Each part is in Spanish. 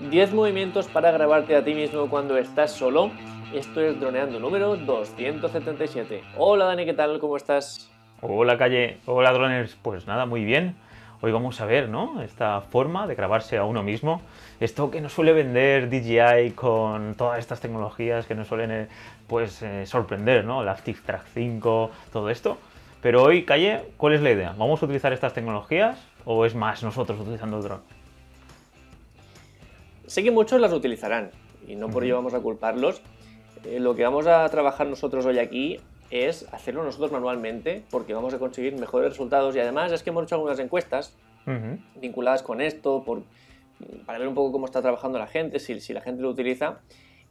10 movimientos para grabarte a ti mismo cuando estás solo. Esto es Droneando número 277. Hola Dani, ¿qué tal? ¿Cómo estás? Hola Calle, hola Droners. Pues nada, muy bien. Hoy vamos a ver, ¿no? Esta forma de grabarse a uno mismo. Esto que nos suele vender DJI con todas estas tecnologías que nos suelen, eh, pues, eh, sorprender, ¿no? La Track 5, todo esto. Pero hoy, Calle, ¿cuál es la idea? ¿Vamos a utilizar estas tecnologías o es más nosotros utilizando el dron? Sé que muchos las utilizarán y no por ello vamos a culparlos. Eh, lo que vamos a trabajar nosotros hoy aquí es hacerlo nosotros manualmente porque vamos a conseguir mejores resultados. Y además es que hemos hecho algunas encuestas vinculadas con esto por, para ver un poco cómo está trabajando la gente, si, si la gente lo utiliza.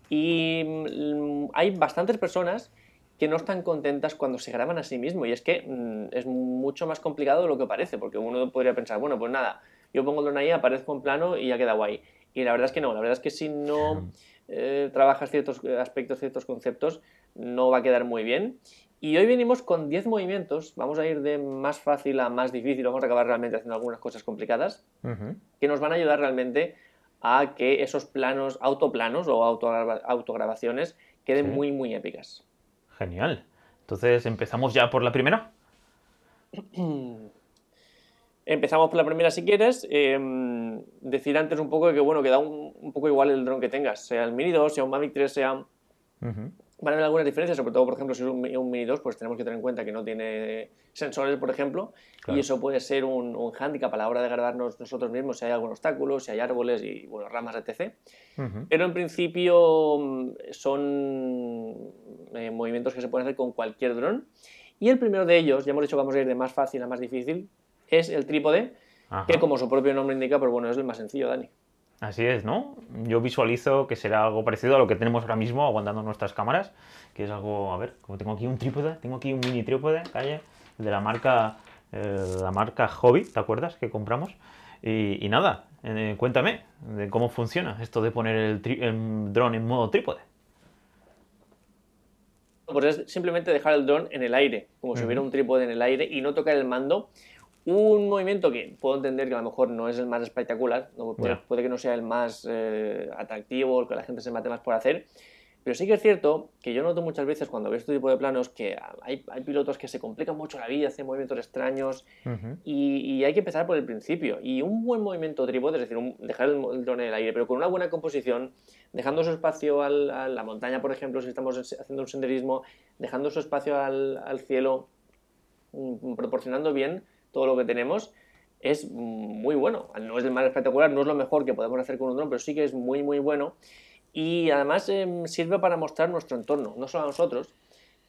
Y mm, hay bastantes personas que no están contentas cuando se graban a sí mismo. Y es que mm, es mucho más complicado de lo que parece porque uno podría pensar, bueno, pues nada, yo pongo el drone ahí, aparezco en plano y ya queda guay. Y la verdad es que no, la verdad es que si no eh, trabajas ciertos aspectos, ciertos conceptos, no va a quedar muy bien. Y hoy venimos con 10 movimientos, vamos a ir de más fácil a más difícil, vamos a acabar realmente haciendo algunas cosas complicadas, que nos van a ayudar realmente a que esos planos, autoplanos o autograbaciones queden muy, muy épicas. Genial. Entonces, ¿empezamos ya por la primera? Empezamos por la primera si quieres. Em, decir antes un poco de que bueno, que da un, poco igual el dron que tengas, sea el Mini 2, sea un Mavic 3, sea... Van a haber algunas diferencias, sobre todo, por ejemplo, si es un, Mini 2, pues tenemos que tener en cuenta que no tiene sensores, por ejemplo, y eso puede ser un, un hándicap a la hora de grabarnos nosotros mismos si hay algún obstáculo, si hay árboles y bueno, ramas, etc. Pero en principio mm, son eh, movimientos que se pueden hacer con cualquier dron. Y el primero de ellos, ya hemos dicho que vamos a ir de más fácil a más difícil, es el trípode, que como su propio nombre indica, pues bueno, es el más sencillo, Dani. Así es, ¿no? Yo visualizo que será algo parecido a lo que tenemos ahora mismo aguantando nuestras cámaras, que es algo, a ver, como tengo aquí un trípode, tengo aquí un mini trípode, calle, de la marca, eh, la marca Hobby, ¿te acuerdas? Que compramos. Y, nada, eh, cuéntame de cómo funciona esto de poner el, el dron en modo trípode. Pues es simplemente dejar el dron en el aire, como si hubiera un trípode en el aire y no tocar el mando un movimiento que puedo entender que a lo mejor no es el más espectacular, puede, que no sea el más eh, atractivo, el que la gente se mate más por hacer, pero sí que es cierto que yo noto muchas veces cuando veo este tipo de planos que hay, pilotos que se complican mucho la vida, hacen movimientos extraños y, hay que empezar por el principio. Y un buen movimiento trípode, es decir, dejar el, drone en el aire, pero con una buena composición, dejando su espacio a la montaña, por ejemplo, si estamos haciendo un senderismo, dejando su espacio al, al cielo, mm, proporcionando bien todo lo que tenemos, es muy bueno. No es el más espectacular, no es lo mejor que podemos hacer con un dron, pero sí que es muy, muy bueno. Y además em, sirve para mostrar nuestro entorno, no solo a nosotros,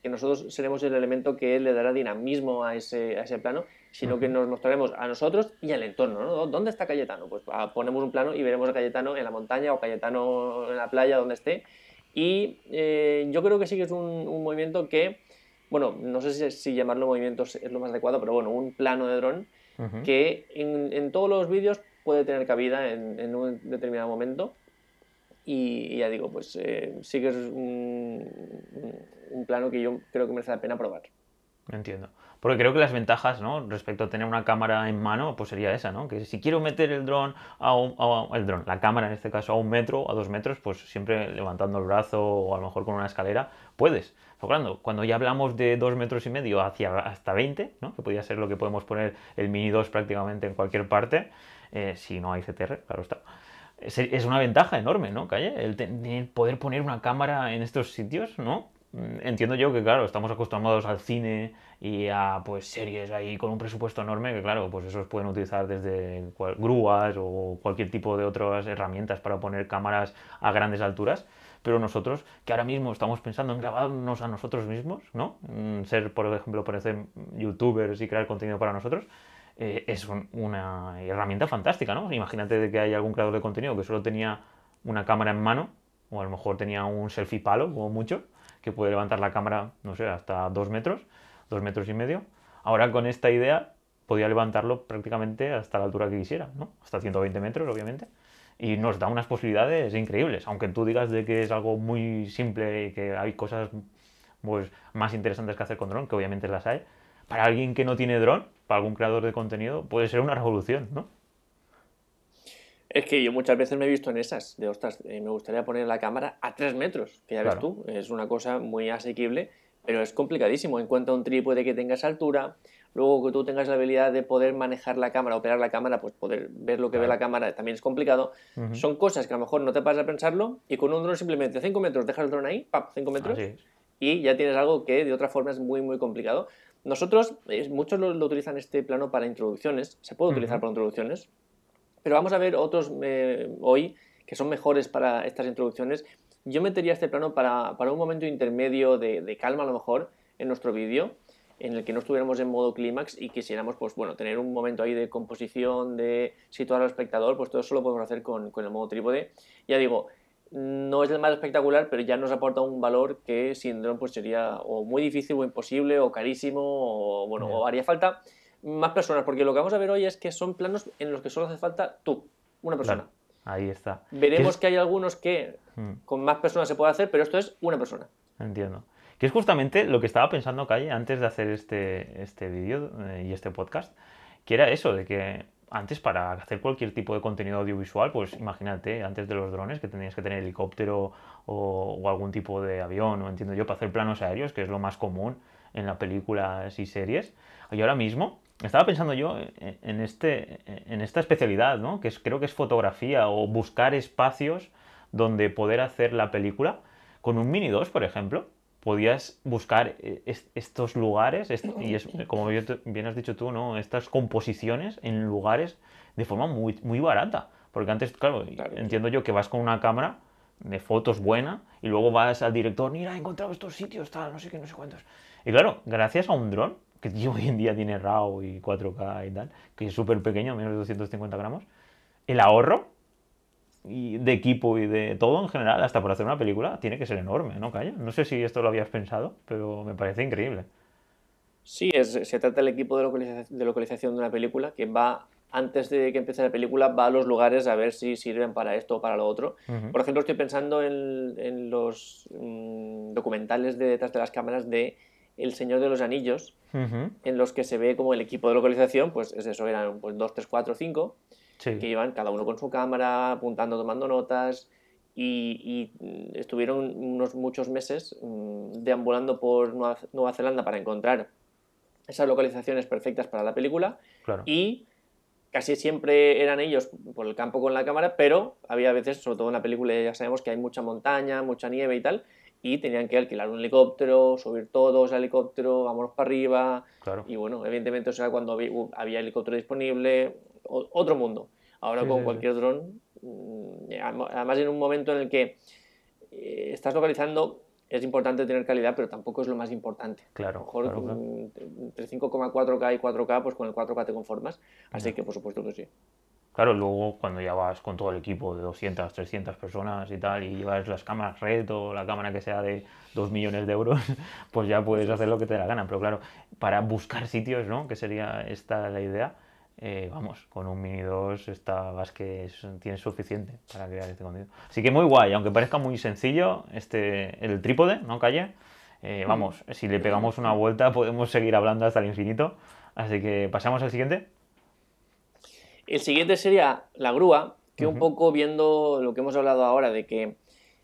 que nosotros seremos el elemento que le dará dinamismo a ese, a ese plano, sino que nos mostraremos a nosotros y al entorno. ¿no? ¿Dónde está Cayetano? Pues ah, ponemos un plano y veremos a Cayetano en la montaña o Cayetano en la playa, donde esté. Y eh, yo creo que sí que es un, un movimiento que bueno, no sé si, llamarlo movimiento es lo más adecuado, pero bueno, un plano de dron que en, todos los vídeos puede tener cabida en, un determinado momento. Y, ya digo, pues eh, sí que es un, plano que yo creo que merece la pena probar. Entiendo. Porque creo que las ventajas, ¿no? Respecto a tener una cámara en mano, pues sería esa, ¿no? Que si quiero meter el dron a, el dron, la cámara en este caso a un metro, a dos metros, pues siempre levantando el brazo o a lo mejor con una escalera, puedes. Pero cuando ya hablamos de dos metros y medio hacia hasta 20, ¿no? Que podría ser lo que podemos poner el Mini 2 prácticamente en cualquier parte, eh, si no hay CTR, claro está. Es, una ventaja enorme, ¿no, Calle? El, poder poner una cámara en estos sitios, ¿no? Mm, entiendo yo que, claro, estamos acostumbrados al cine y a pues series ahí con un presupuesto enorme que, claro, pues esos pueden utilizar desde grúas o cualquier tipo de otras herramientas para poner cámaras a grandes alturas. Pero nosotros, que ahora mismo estamos pensando en grabarnos a nosotros mismos, ¿no? Mm, ser, por ejemplo, parecer youtubers y crear contenido para nosotros, eh, es una herramienta fantástica, ¿no? Imagínate que hay algún creador de contenido que solo tenía una cámara en mano, o a lo mejor tenía un selfie palo, como mucho, que puede levantar la cámara, no sé, hasta dos metros, dos metros y medio. Ahora con esta idea podía levantarlo prácticamente hasta la altura que quisiera, ¿no? Hasta 120 metros, obviamente. Y nos da unas posibilidades increíbles, aunque tú digas de que es algo muy simple y que hay cosas pues, más interesantes que hacer con dron, que obviamente las hay. Para alguien que no tiene dron, para algún creador de contenido, puede ser una revolución, ¿no? Es que yo muchas veces me he visto en esas, de ostras, eh, me gustaría poner la cámara a 3 metros, que ya ves tú, es una cosa muy asequible, pero es complicadísimo en cuanto a un trípode que tenga esa altura, luego que tú tengas la habilidad de poder manejar la cámara, operar la cámara, pues poder ver lo que ve la cámara también es complicado. Son cosas que a lo mejor no te pasas a pensarlo y con un dron simplemente 5 metros dejas el dron ahí, ¡pap! 5 metros y ya tienes algo que de otra forma es muy muy complicado. Nosotros, muchos lo, utilizan este plano para introducciones, se puede utilizar para introducciones, pero vamos a ver otros eh, hoy que son mejores para estas introducciones. Yo metería este plano para, para un momento intermedio de, de, calma a lo mejor en nuestro vídeo, en el que no estuviéramos en modo clímax y quisiéramos pues, bueno, tener un momento ahí de composición, de situar al espectador, pues todo eso lo podemos hacer con, con el modo trípode. Ya digo, no es el más espectacular, pero ya nos aporta un valor que sin drone pues sería o muy difícil o imposible o carísimo o bueno, o haría falta más personas, porque lo que vamos a ver hoy es que son planos en los que solo hace falta tú, una persona. Ahí está. Veremos que hay algunos que hmm. con más personas se puede hacer, pero esto es una persona. Entiendo. Que es justamente lo que estaba pensando Calle antes de hacer este, este vídeo eh, y este podcast, que era eso, de que antes para hacer cualquier tipo de contenido audiovisual, pues imagínate, antes de los drones, que tenías que tener helicóptero o, o, algún tipo de avión, o entiendo yo, para hacer planos aéreos, que es lo más común en las películas y series. Y ahora mismo estaba pensando yo en, este, en esta especialidad, ¿no? que creo que es fotografía o buscar espacios donde poder hacer la película. Con un Mini 2, por ejemplo, podías buscar eh, estos lugares, y es, como bien has dicho tú, ¿no? estas composiciones en lugares de forma muy, muy barata. Porque antes, claro, entiendo yo que vas con una cámara de fotos buena y luego vas al director, mira, he encontrado estos sitios, tal, no sé qué, no sé cuántos. Y claro, gracias a un dron, que hoy en día tiene RAW y 4K y tal, que es súper pequeño, menos de 250 gramos, el ahorro y de equipo y de todo en general, hasta por hacer una película, tiene que ser enorme, ¿no, Calla? No sé si esto lo habías pensado, pero me parece increíble. Sí, es, se trata del equipo de localización, de localización de una película que va, antes de que empiece la película, va a los lugares a ver si sirven para esto o para lo otro. Por ejemplo, estoy pensando en, en los mm, documentales de detrás de las cámaras de El Señor de los Anillos, en los que se ve como el equipo de localización, pues es eso, eran pues, 2, 3, 4, 5, que iban cada uno con su cámara, apuntando, tomando notas, y, estuvieron unos muchos meses mm, deambulando por Nueva, Zelanda para encontrar esas localizaciones perfectas para la película, y casi siempre eran ellos por el campo con la cámara, pero había veces, sobre todo en la película ya sabemos que hay mucha montaña, mucha nieve y tal, y tenían que alquilar un helicóptero, subir todos al helicóptero, vámonos para arriba. Y bueno, evidentemente, o sea, cuando había, helicóptero disponible, otro mundo. Ahora con cualquier dron, mm, además en un momento en el que eh, estás localizando, es importante tener calidad, pero tampoco es lo más importante. Claro. mejor entre 5,4K y 4K, pues con el 4K te conformas. Así que por supuesto que sí. Claro, luego cuando ya vas con todo el equipo de 200, 300 personas y tal, y llevas las cámaras red o la cámara que sea de 2 millones de euros, pues ya puedes hacer lo que te la gana. Pero claro, para buscar sitios, ¿no? Que sería esta la idea, eh, vamos, con un Mini 2 está, vas que tienes suficiente para crear este contenido. Así que muy guay, aunque parezca muy sencillo, este, el trípode, ¿no, Calle? Eh, vamos, si le pegamos una vuelta podemos seguir hablando hasta el infinito. Así que pasamos al siguiente. El siguiente sería la grúa, que un poco viendo lo que hemos hablado ahora de que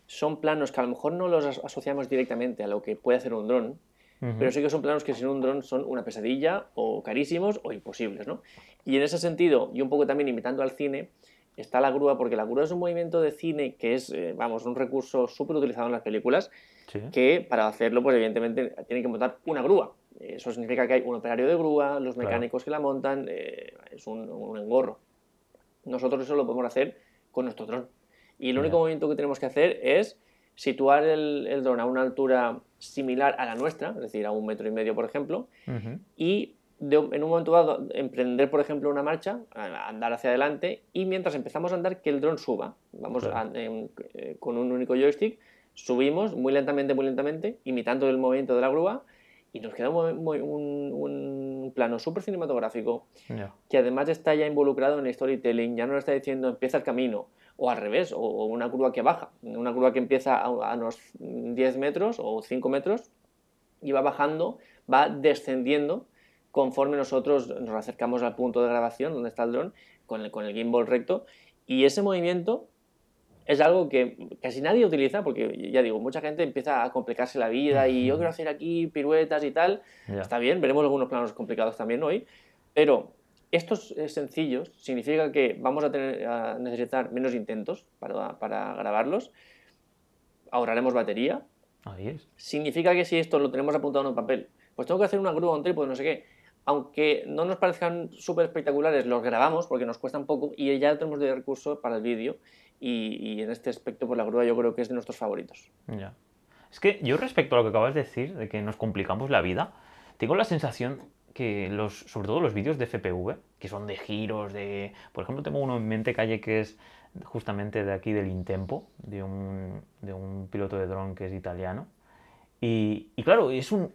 son planos que a lo mejor no los asociamos directamente a lo que puede hacer un dron, pero sí que son planos que sin un dron son una pesadilla o carísimos o imposibles, ¿no? Y en ese sentido, y un poco también imitando al cine, está la grúa, porque la grúa es un movimiento de cine que es, eh, vamos, un recurso súper utilizado en las películas, que para hacerlo, pues evidentemente tiene que montar una grúa. Eso significa que hay un operario de grúa, los mecánicos que la montan, eh, es un, engorro. Nosotros eso lo podemos hacer con nuestro dron. Y el único movimiento que tenemos que hacer es situar el, el dron a una altura similar a la nuestra, es decir, a un metro y medio, por ejemplo, y en un momento dado emprender, por ejemplo, una marcha, andar hacia adelante, y mientras empezamos a andar, que el dron suba. Vamos eh, con un único joystick, subimos muy lentamente, muy lentamente, imitando el movimiento de la grúa, y nos queda un, plano súper cinematográfico que además está ya involucrado en el storytelling, ya no está diciendo empieza el camino, o al revés, o, una curva que baja, una curva que empieza a, unos 10 metros o 5 metros y va bajando, va descendiendo conforme nosotros nos acercamos al punto de grabación donde está el dron con el, con el gimbal recto Y ese movimiento es algo que casi nadie utiliza porque, ya digo, mucha gente empieza a complicarse la vida y yo quiero hacer aquí piruetas y tal. Está bien, veremos algunos planos complicados también hoy, pero estos sencillos significa que vamos a, tener, a necesitar menos intentos para, para, grabarlos, ahorraremos batería. Ahí es. Significa que si esto lo tenemos apuntado en un papel, pues tengo que hacer una grúa, un trípode, no sé qué. Aunque no nos parezcan súper espectaculares, los grabamos porque nos cuestan poco y ya tenemos de recurso para el vídeo. Y, y, en este aspecto, pues la grúa yo creo que es de nuestros favoritos. Ya. Es que yo respecto a lo que acabas de decir, de que nos complicamos la vida, tengo la sensación que los, sobre todo los vídeos de FPV, que son de giros, de... Por ejemplo, tengo uno en mente calle que es justamente de aquí del Intempo, de un, de un piloto de dron que es italiano. Y, y claro, es un,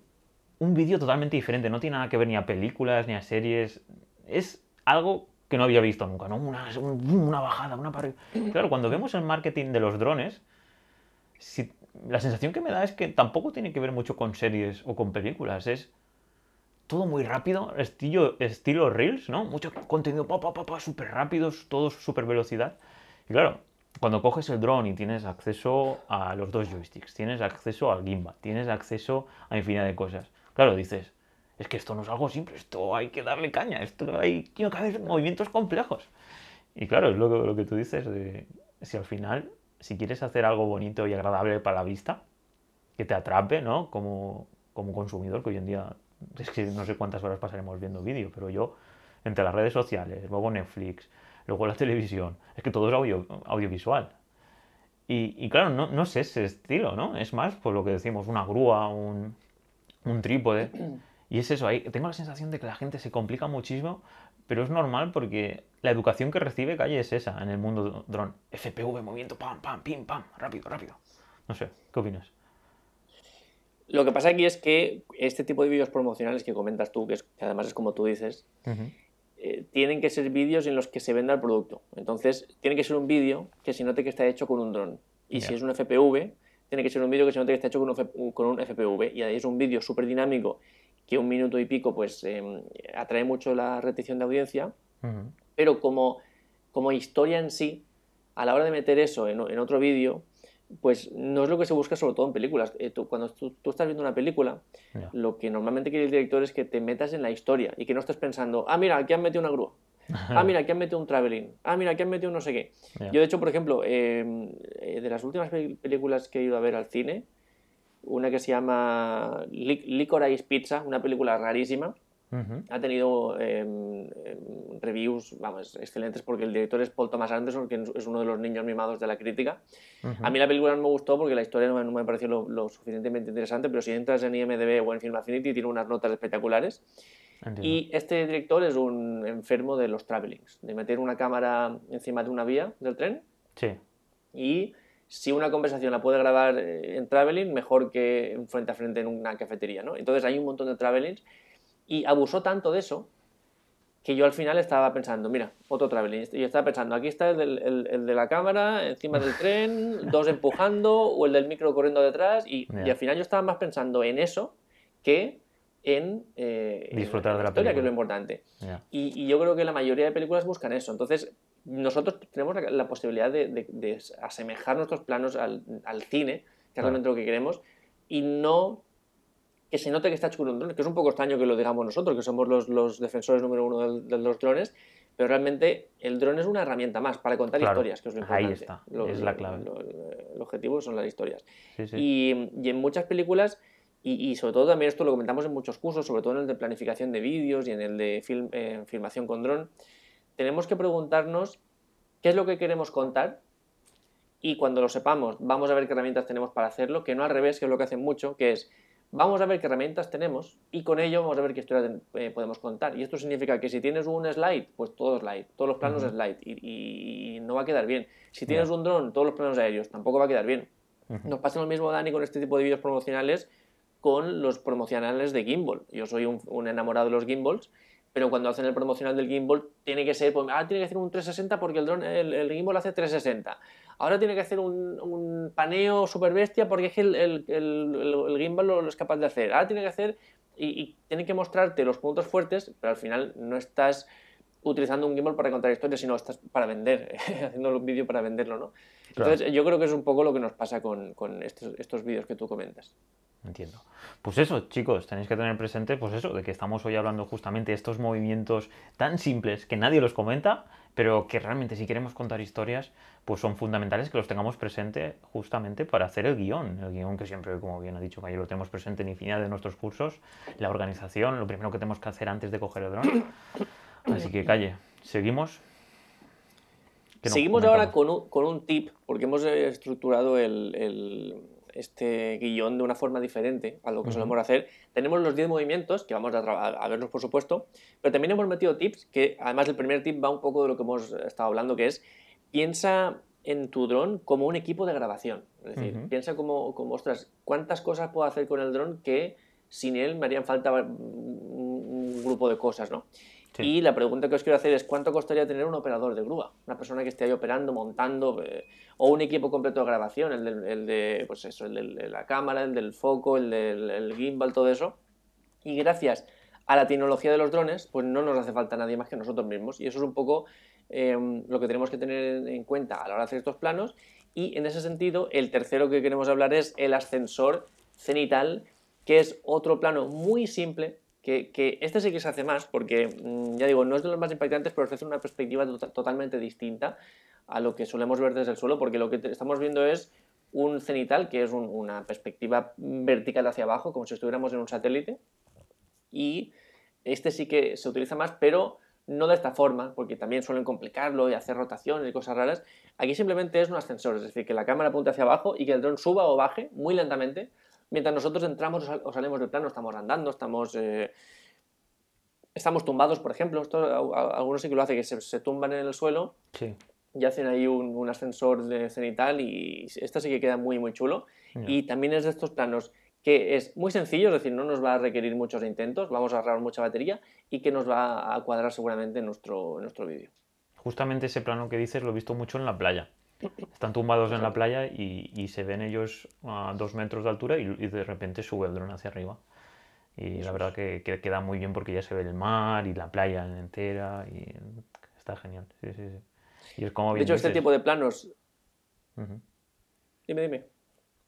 un vídeo totalmente diferente, no tiene nada que ver ni a películas ni a series, es algo que no había visto nunca, ¿no? Una, una bajada, una pared. Claro, cuando vemos el marketing de los drones, si, la sensación que me da es que tampoco tiene que ver mucho con series o con películas, es todo muy rápido, estilo, estilo Reels, ¿no? Mucho contenido, pa, pa, pa, pa súper rápidos, todo súper velocidad. Y claro, cuando coges el drone y tienes acceso a los dos joysticks, tienes acceso al gimbal, tienes acceso a infinidad de cosas. Claro, dices, es que esto no es algo simple, esto hay que darle caña, esto hay que hacer movimientos complejos. Y claro, es lo lo que tú dices, de, si al final, si quieres hacer algo bonito y agradable para la vista, que te atrape, ¿no? Como, como consumidor, que hoy en día es que no sé cuántas horas pasaremos viendo vídeo, pero yo, entre las redes sociales, luego Netflix, luego la televisión, es que todo es audio, audiovisual. Y, y claro, no, no, sé ese estilo, ¿no? Es más, pues lo que decimos, una grúa, un, un trípode. Y es eso, ahí tengo la sensación de que la gente se complica muchísimo, pero es normal porque la educación que recibe Calle es esa en el mundo dron. FPV, movimiento, pam, pam, pim, pam, rápido, rápido. No sé, ¿qué opinas? Lo que pasa aquí es que este tipo de vídeos promocionales que comentas tú, que, es, que además es como tú dices, eh, tienen que ser vídeos en los que se venda el producto. Entonces, tiene que ser un vídeo que se note que está hecho con un dron. Y si es un FPV, tiene que ser un vídeo que se note que está hecho con un, con un FPV. Y ahí es un vídeo súper dinámico que un minuto y pico pues em, atrae mucho la retención de audiencia. Pero como, como historia en sí, a la hora de meter eso en, en otro vídeo, pues no es lo que se busca sobre todo en películas. Eh, cuando tú, estás viendo una película, lo que normalmente quiere el director es que te metas en la historia y que no estés pensando, ah, mira, aquí han metido una grúa. Ah, mira, aquí han metido un traveling. Ah, mira, aquí han metido un no sé qué. Yo, de hecho, por ejemplo, em, eh, de las últimas películas que he ido a ver al cine, una que se llama Licorice Pizza, una película rarísima, ha tenido em, reviews, vamos, excelentes porque el director es Paul Thomas Anderson, que es uno de los niños mimados de la crítica. A mí la película no me gustó porque la historia no me, pareció lo, suficientemente interesante, pero si entras en IMDb o en Film Affinity tiene unas notas espectaculares. Y este director es un enfermo de los travelings, de meter una cámara encima de una vía del tren. Sí. Y si una conversación la puede grabar eh, en traveling, mejor que frente a frente en una cafetería, ¿no? Entonces hay un montón de travelings y abusó tanto de eso que yo al final estaba pensando, mira, otro traveling. Y estaba pensando, aquí está el, de la cámara encima del tren, dos empujando, o el del micro corriendo detrás. Y, al final yo estaba más pensando en eso que en, eh, disfrutar de la historia, que es lo importante. Y, yo creo que la mayoría de películas buscan eso. Entonces, nosotros tenemos la, posibilidad de, asemejar nuestros planos al, cine, que es realmente lo que queremos, y no que se note que está hecho con un drone, que es un poco extraño que lo digamos nosotros, que somos los, los defensores número uno de, los drones, pero realmente el drone es una herramienta más para contar historias, que es lo importante. Ahí está, es la clave. el objetivo son las historias. Y, y, en muchas películas, y, y, sobre todo también esto lo comentamos en muchos cursos, sobre todo en el de planificación de vídeos y en el de film, eh, filmación con dron, tenemos que preguntarnos qué es lo que queremos contar y cuando lo sepamos vamos a ver qué herramientas tenemos para hacerlo, que no al revés, que es lo que hacen mucho, que es vamos a ver qué herramientas tenemos y con ello vamos a ver qué historia eh, podemos contar. Y esto significa que si tienes un slide, pues todo slide, todos los planos slide y, no va a quedar bien. Si tienes un dron, todos los planos aéreos, tampoco va a quedar bien. Nos pasa lo mismo, Dani, con este tipo de vídeos promocionales con los promocionales de gimbal. Yo soy un, enamorado de los gimbals, pero cuando hacen el promocional del gimbal tiene que ser, pues, ah, tiene que ser un 360 porque el, dron, el, el gimbal hace 360 ahora tiene que hacer un, paneo super bestia porque es que el, gimbal lo, es capaz de hacer. Ahora tiene que hacer y, y tiene que mostrarte los puntos fuertes, pero al final no estás utilizando un gimbal para contar historias, sino estás para vender, haciendo un vídeo para venderlo, ¿no? Entonces, yo creo que es un poco lo que nos pasa con, con estos, estos vídeos que tú comentas. Entiendo. Pues eso, chicos, tenéis que tener presente, pues eso, de que estamos hoy hablando justamente de estos movimientos tan simples que nadie los comenta, pero que realmente si queremos contar historias, pues son fundamentales que los tengamos presente justamente para hacer el guion. El guion que siempre, como bien ha dicho Cayo, lo tenemos presente en infinidad de nuestros cursos. La organización, lo primero que tenemos que hacer antes de coger el dron. Así que calle, seguimos. Seguimos ahora con un, con un, tip, porque hemos estructurado el este guion de una forma diferente a lo que solemos hacer. Tenemos los 10 movimientos, que vamos a, a, verlos por supuesto, pero también hemos metido tips, que además el primer tip va un poco de lo que hemos estado hablando, que es piensa en tu dron como un equipo de grabación. Es decir, piensa como, como, ostras, ¿cuántas cosas puedo hacer con el dron que sin él me harían falta un grupo de cosas, ¿no? Y la pregunta que os quiero hacer es, ¿cuánto costaría tener un operador de grúa? Una persona que esté ahí operando, montando, eh, o un equipo completo de grabación, el de, pues eso, el de la cámara, el del foco, el del gimbal, todo eso. Y gracias a la tecnología de los drones, pues no nos hace falta nadie más que nosotros mismos. Y eso es un poco em, lo que tenemos que tener en cuenta a la hora de hacer estos planos. Y en ese sentido, el tercero que queremos hablar es el ascensor cenital, que es otro plano muy simple, que, este sí que se hace más, porque mm, ya digo, no es de los más impactantes, pero ofrece una perspectiva totalmente distinta a lo que solemos ver desde el suelo, porque lo que estamos viendo es un cenital, que es una perspectiva vertical hacia abajo, como si estuviéramos en un satélite, y este sí que se utiliza más, pero no de esta forma, porque también suelen complicarlo y hacer rotaciones y cosas raras. Aquí simplemente es un ascensor, es decir, que la cámara apunte hacia abajo y que el dron suba o baje muy lentamente mientras nosotros entramos o salimos del plano, estamos andando, estamos, eh, estamos tumbados, por ejemplo. Esto, algunos sí que lo hacen, que se, tumban en el suelo y hacen ahí un, ascensor de cenital y esto sí que queda muy, muy chulo. Y también es de estos planos que es muy sencillo, es decir, no nos va a requerir muchos intentos, vamos a ahorrar mucha batería y que nos va a cuadrar seguramente en nuestro, en nuestro vídeo. Justamente ese plano que dices lo he visto mucho en la playa. Están tumbados en la playa y, se ven ellos a dos metros de altura y, de repente sube el dron hacia arriba. Y la verdad que, queda muy bien porque ya se ve el mar y la playa entera y está genial. Sí, sí, sí. Y es como bien de hecho, este tipo de planos... Dime, dime.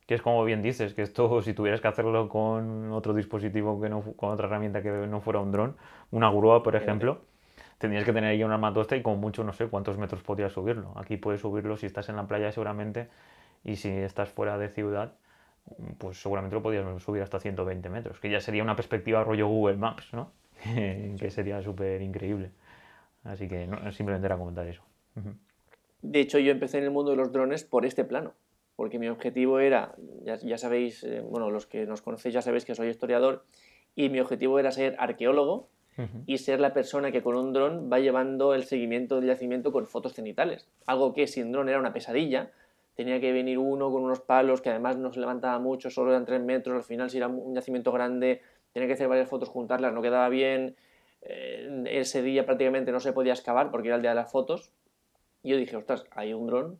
Que es como bien dices, que esto si tuvieras que hacerlo con otro dispositivo, que no, con otra herramienta que no fuera un dron, una grúa, por ejemplo, tendrías que tener ahí una armatosta y como mucho no sé cuántos metros podrías subirlo. Aquí puedes subirlo si estás en la playa seguramente y si estás fuera de ciudad, pues seguramente lo podrías subir hasta 120 metros, que ya sería una perspectiva rollo Google Maps, ¿no? que sería súper increíble. Así que simplemente era comentar eso. De hecho, yo empecé en el mundo de los drones por este plano, porque mi objetivo era, ya, ya sabéis, eh, bueno, los que nos conocéis ya sabéis que soy historiador, y mi objetivo era ser arqueólogo y ser la persona que con un dron va llevando el seguimiento del yacimiento con fotos cenitales. Algo que sin dron era una pesadilla. Tenía que venir uno con unos palos que además no se levantaba mucho, solo eran tres metros. Al final, si era un yacimiento grande, tenía que hacer varias fotos, juntarlas, no quedaba bien. Eh, ese día prácticamente no se podía excavar porque era el día de las fotos. Y yo dije, ostras, hay un dron.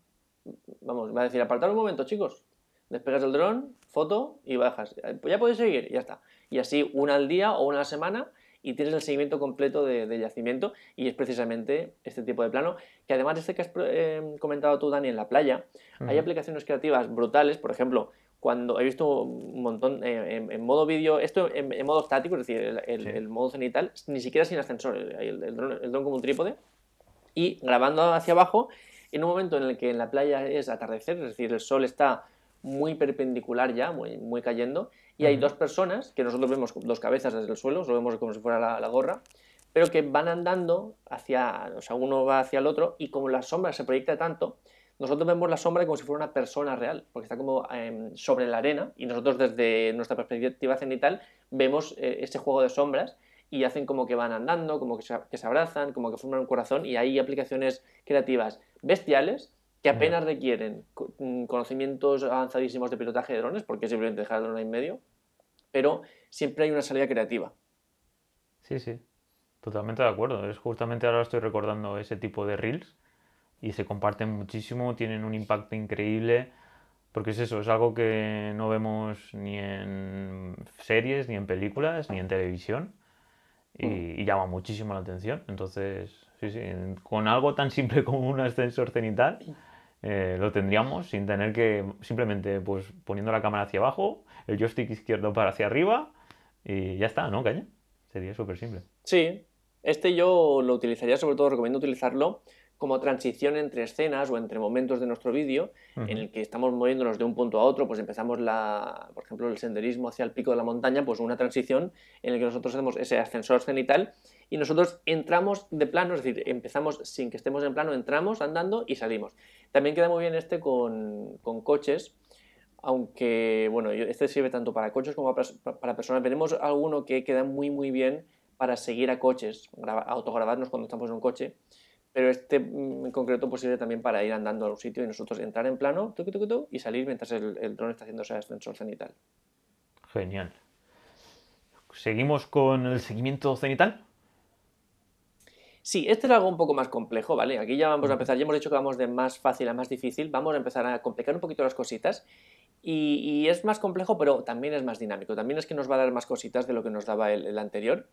Vamos, va a decir, apartar un momento, chicos. Despegas el dron, foto y bajas. Ya podéis seguir, ya está. Y así una al día o una a la semana y tienes el seguimiento completo de, yacimiento y es precisamente este tipo de plano que además de este que has eh, comentado tú Dani en la playa hay aplicaciones creativas brutales. Por ejemplo cuando he visto un montón eh, en, modo vídeo esto en, modo estático es decir el, modo cenital ni siquiera sin ascensor el, dron, como un trípode y grabando hacia abajo en un momento en el que en la playa es atardecer es decir el sol está muy perpendicular ya muy, muy cayendo y hay dos personas, que nosotros vemos dos cabezas desde el suelo, lo vemos como si fuera la, gorra, pero que van andando hacia, o sea, uno va hacia el otro y como la sombra se proyecta tanto, nosotros vemos la sombra como si fuera una persona real, porque está como em, sobre la arena y nosotros desde nuestra perspectiva cenital vemos eh, ese juego de sombras y hacen como que van andando, como que se, que se, abrazan, como que forman un corazón y hay aplicaciones creativas bestiales que apenas requieren mm, conocimientos avanzadísimos de pilotaje de drones, porque simplemente dejar el drone ahí en medio, pero siempre hay una salida creativa. Sí, sí, totalmente de acuerdo. Es justamente ahora estoy recordando ese tipo de reels y se comparten muchísimo, tienen un impacto increíble, porque es eso, es algo que no vemos ni en series, ni en películas, ni en televisión y, mm. llama muchísimo la atención. Entonces, Sí, sí. Con algo tan simple como un ascensor cenital eh, lo tendríamos sin tener que simplemente pues poniendo la cámara hacia abajo, el joystick izquierdo para hacia arriba y ya está, ¿no, Caña? Sería súper simple. Sí, este yo lo utilizaría, sobre todo recomiendo utilizarlo como transición entre escenas o entre momentos de nuestro vídeo en el que estamos moviéndonos de un punto a otro, pues empezamos la, por ejemplo, el senderismo hacia el pico de la montaña, pues una transición en la que nosotros hacemos ese ascensor cenital y nosotros entramos de plano, es decir, empezamos sin que estemos en plano, entramos andando y salimos. También queda muy bien este con, con coches, aunque, bueno, este sirve tanto para coches como para, personas. Veremos alguno que queda muy, muy bien para seguir a coches, autograbarnos cuando estamos en un coche pero este mm, en concreto pues sirve también para ir andando a un sitio y nosotros entrar en plano y salir mientras el, el dron está haciendo ese ascensor cenital. Genial. ¿Seguimos con el seguimiento cenital? Sí, este es algo un poco más complejo, ¿vale? Aquí ya vamos a empezar, ya hemos dicho que vamos de más fácil a más difícil, vamos a empezar a complicar un poquito las cositas y, es más complejo, pero también es más dinámico, también es que nos va a dar más cositas de lo que nos daba el, el anterior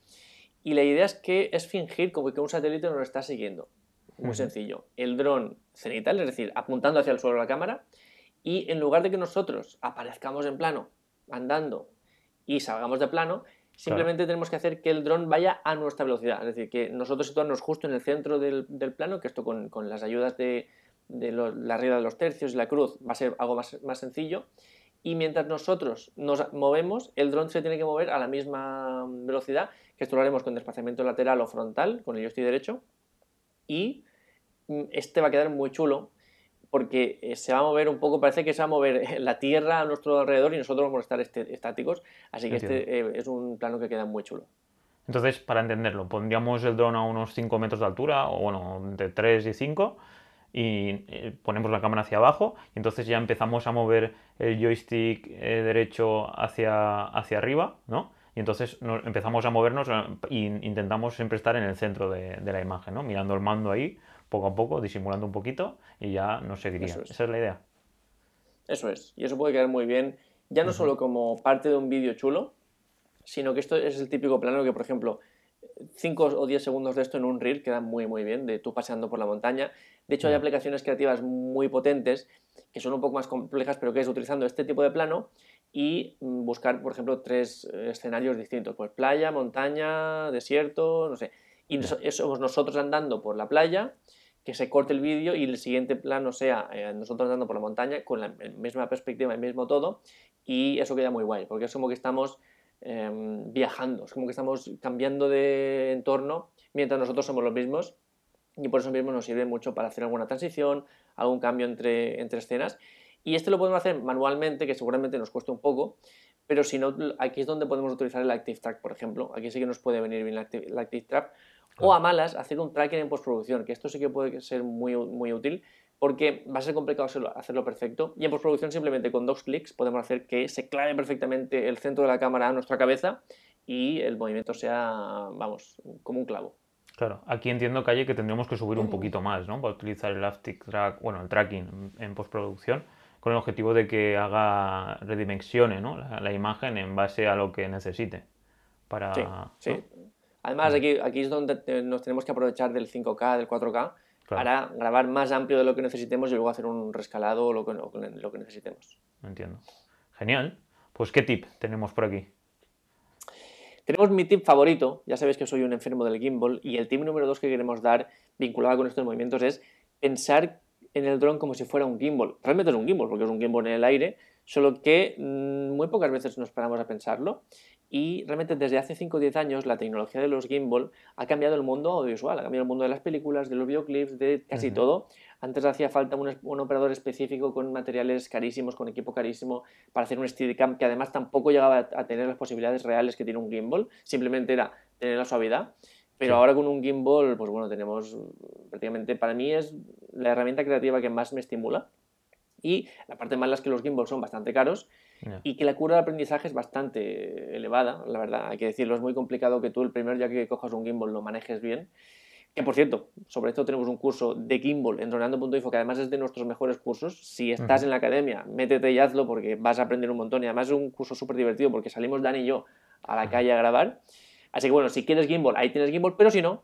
y la idea es que es fingir como que un satélite nos está siguiendo. Muy sencillo. El dron cenital, es decir, apuntando hacia el suelo la cámara, y en lugar de que nosotros aparezcamos en plano, andando, y salgamos de plano, simplemente tenemos que hacer que el dron vaya a nuestra velocidad. Es decir, que nosotros situarnos justo en el centro del, plano, que esto con, las ayudas de, la regla de los tercios y la cruz va a ser algo más, más sencillo. Y mientras nosotros nos movemos, el dron se tiene que mover a la misma velocidad, que esto lo haremos con desplazamiento lateral o frontal, con el joystick derecho, y mm, este va a quedar muy chulo porque eh, se va a mover un poco, parece que se va a mover la Tierra a nuestro alrededor y nosotros vamos a estar este, estáticos, así que este eh, es un plano que queda muy chulo. Entonces, para entenderlo, pondríamos el dron a unos 5 metros de altura, o bueno, de 3 y 5, y eh, ponemos la cámara hacia abajo, y entonces ya empezamos a mover el joystick derecho hacia, hacia arriba, ¿no? y entonces empezamos a movernos e intentamos siempre estar en el centro de, la imagen, ¿no? mirando el mando ahí, poco a poco, disimulando un poquito y ya nos seguiría. Esa es la idea. Eso es, y eso puede quedar muy bien, ya no solo como parte de un vídeo chulo, sino que esto es el típico plano que, por ejemplo, 5 o 10 segundos de esto en un reel queda muy muy bien, de tú paseando por la montaña. De hecho, hay aplicaciones creativas muy potentes que son un poco más complejas, pero que es utilizando este tipo de plano y mm, buscar, por ejemplo, tres eh, escenarios distintos, pues playa, montaña, desierto, no sé. Y somos nosotros andando por la playa, que se corte el vídeo y el siguiente plano sea eh, nosotros andando por la montaña con la misma perspectiva, el mismo todo, y eso queda muy guay, porque es como que estamos em, viajando, es como que estamos cambiando de entorno mientras nosotros somos los mismos y por eso mismo nos sirve mucho para hacer alguna transición, algún cambio entre, entre escenas y este lo podemos hacer manualmente, que seguramente nos cueste un poco, pero si no, aquí es donde podemos utilizar el Active Track, por ejemplo. Aquí sí que nos puede venir bien el Active, Track. O a malas, hacer un tracking en postproducción, que esto sí que puede ser muy, muy útil, porque va a ser complicado hacerlo, perfecto. Y en postproducción, simplemente con dos clics, podemos hacer que se clave perfectamente el centro de la cámara a nuestra cabeza y el movimiento sea, vamos, como un clavo. Claro, aquí entiendo, Calle, que tendríamos que subir un poquito más, ¿no? Para utilizar el Track, bueno, el tracking en postproducción con el objetivo de que haga, redimensione ¿no? la, imagen en base a lo que necesite. Para, sí, Además, aquí, aquí es donde nos tenemos que aprovechar del 5K, del 4K, para grabar más amplio de lo que necesitemos y luego hacer un rescalado o lo que, lo que necesitemos. Entiendo. Genial. Pues, ¿qué tip tenemos por aquí? Tenemos mi tip favorito, ya sabéis que soy un enfermo del gimbal, y el tip número dos que queremos dar vinculado con estos movimientos es pensar en el dron como si fuera un gimbal. Realmente es un gimbal, porque es un gimbal en el aire, solo que mm, muy pocas veces nos paramos a pensarlo. Y realmente desde hace 5 o 10 años la tecnología de los gimbal ha cambiado el mundo audiovisual, ha cambiado el mundo de las películas, de los videoclips, de casi todo. Antes hacía falta un, operador específico con materiales carísimos, con equipo carísimo para hacer un Steadicam que además tampoco llegaba a tener las posibilidades reales que tiene un gimbal, simplemente era tener la suavidad. Pero ahora con un gimbal, pues bueno, tenemos prácticamente, para mí es la herramienta creativa que más me estimula. Y la parte mala es que los gimbals son bastante caros y que la curva de aprendizaje es bastante elevada, la verdad, hay que decirlo, es muy complicado que tú el primer día que cojas un gimbal lo manejes bien. Que por cierto, sobre esto tenemos un curso de gimbal en droneando.info que además es de nuestros mejores cursos. Si estás en la academia, métete y hazlo porque vas a aprender un montón y además es un curso súper divertido porque salimos Dani y yo a la calle a grabar Así que bueno, si quieres gimbal, ahí tienes gimbal, pero si no,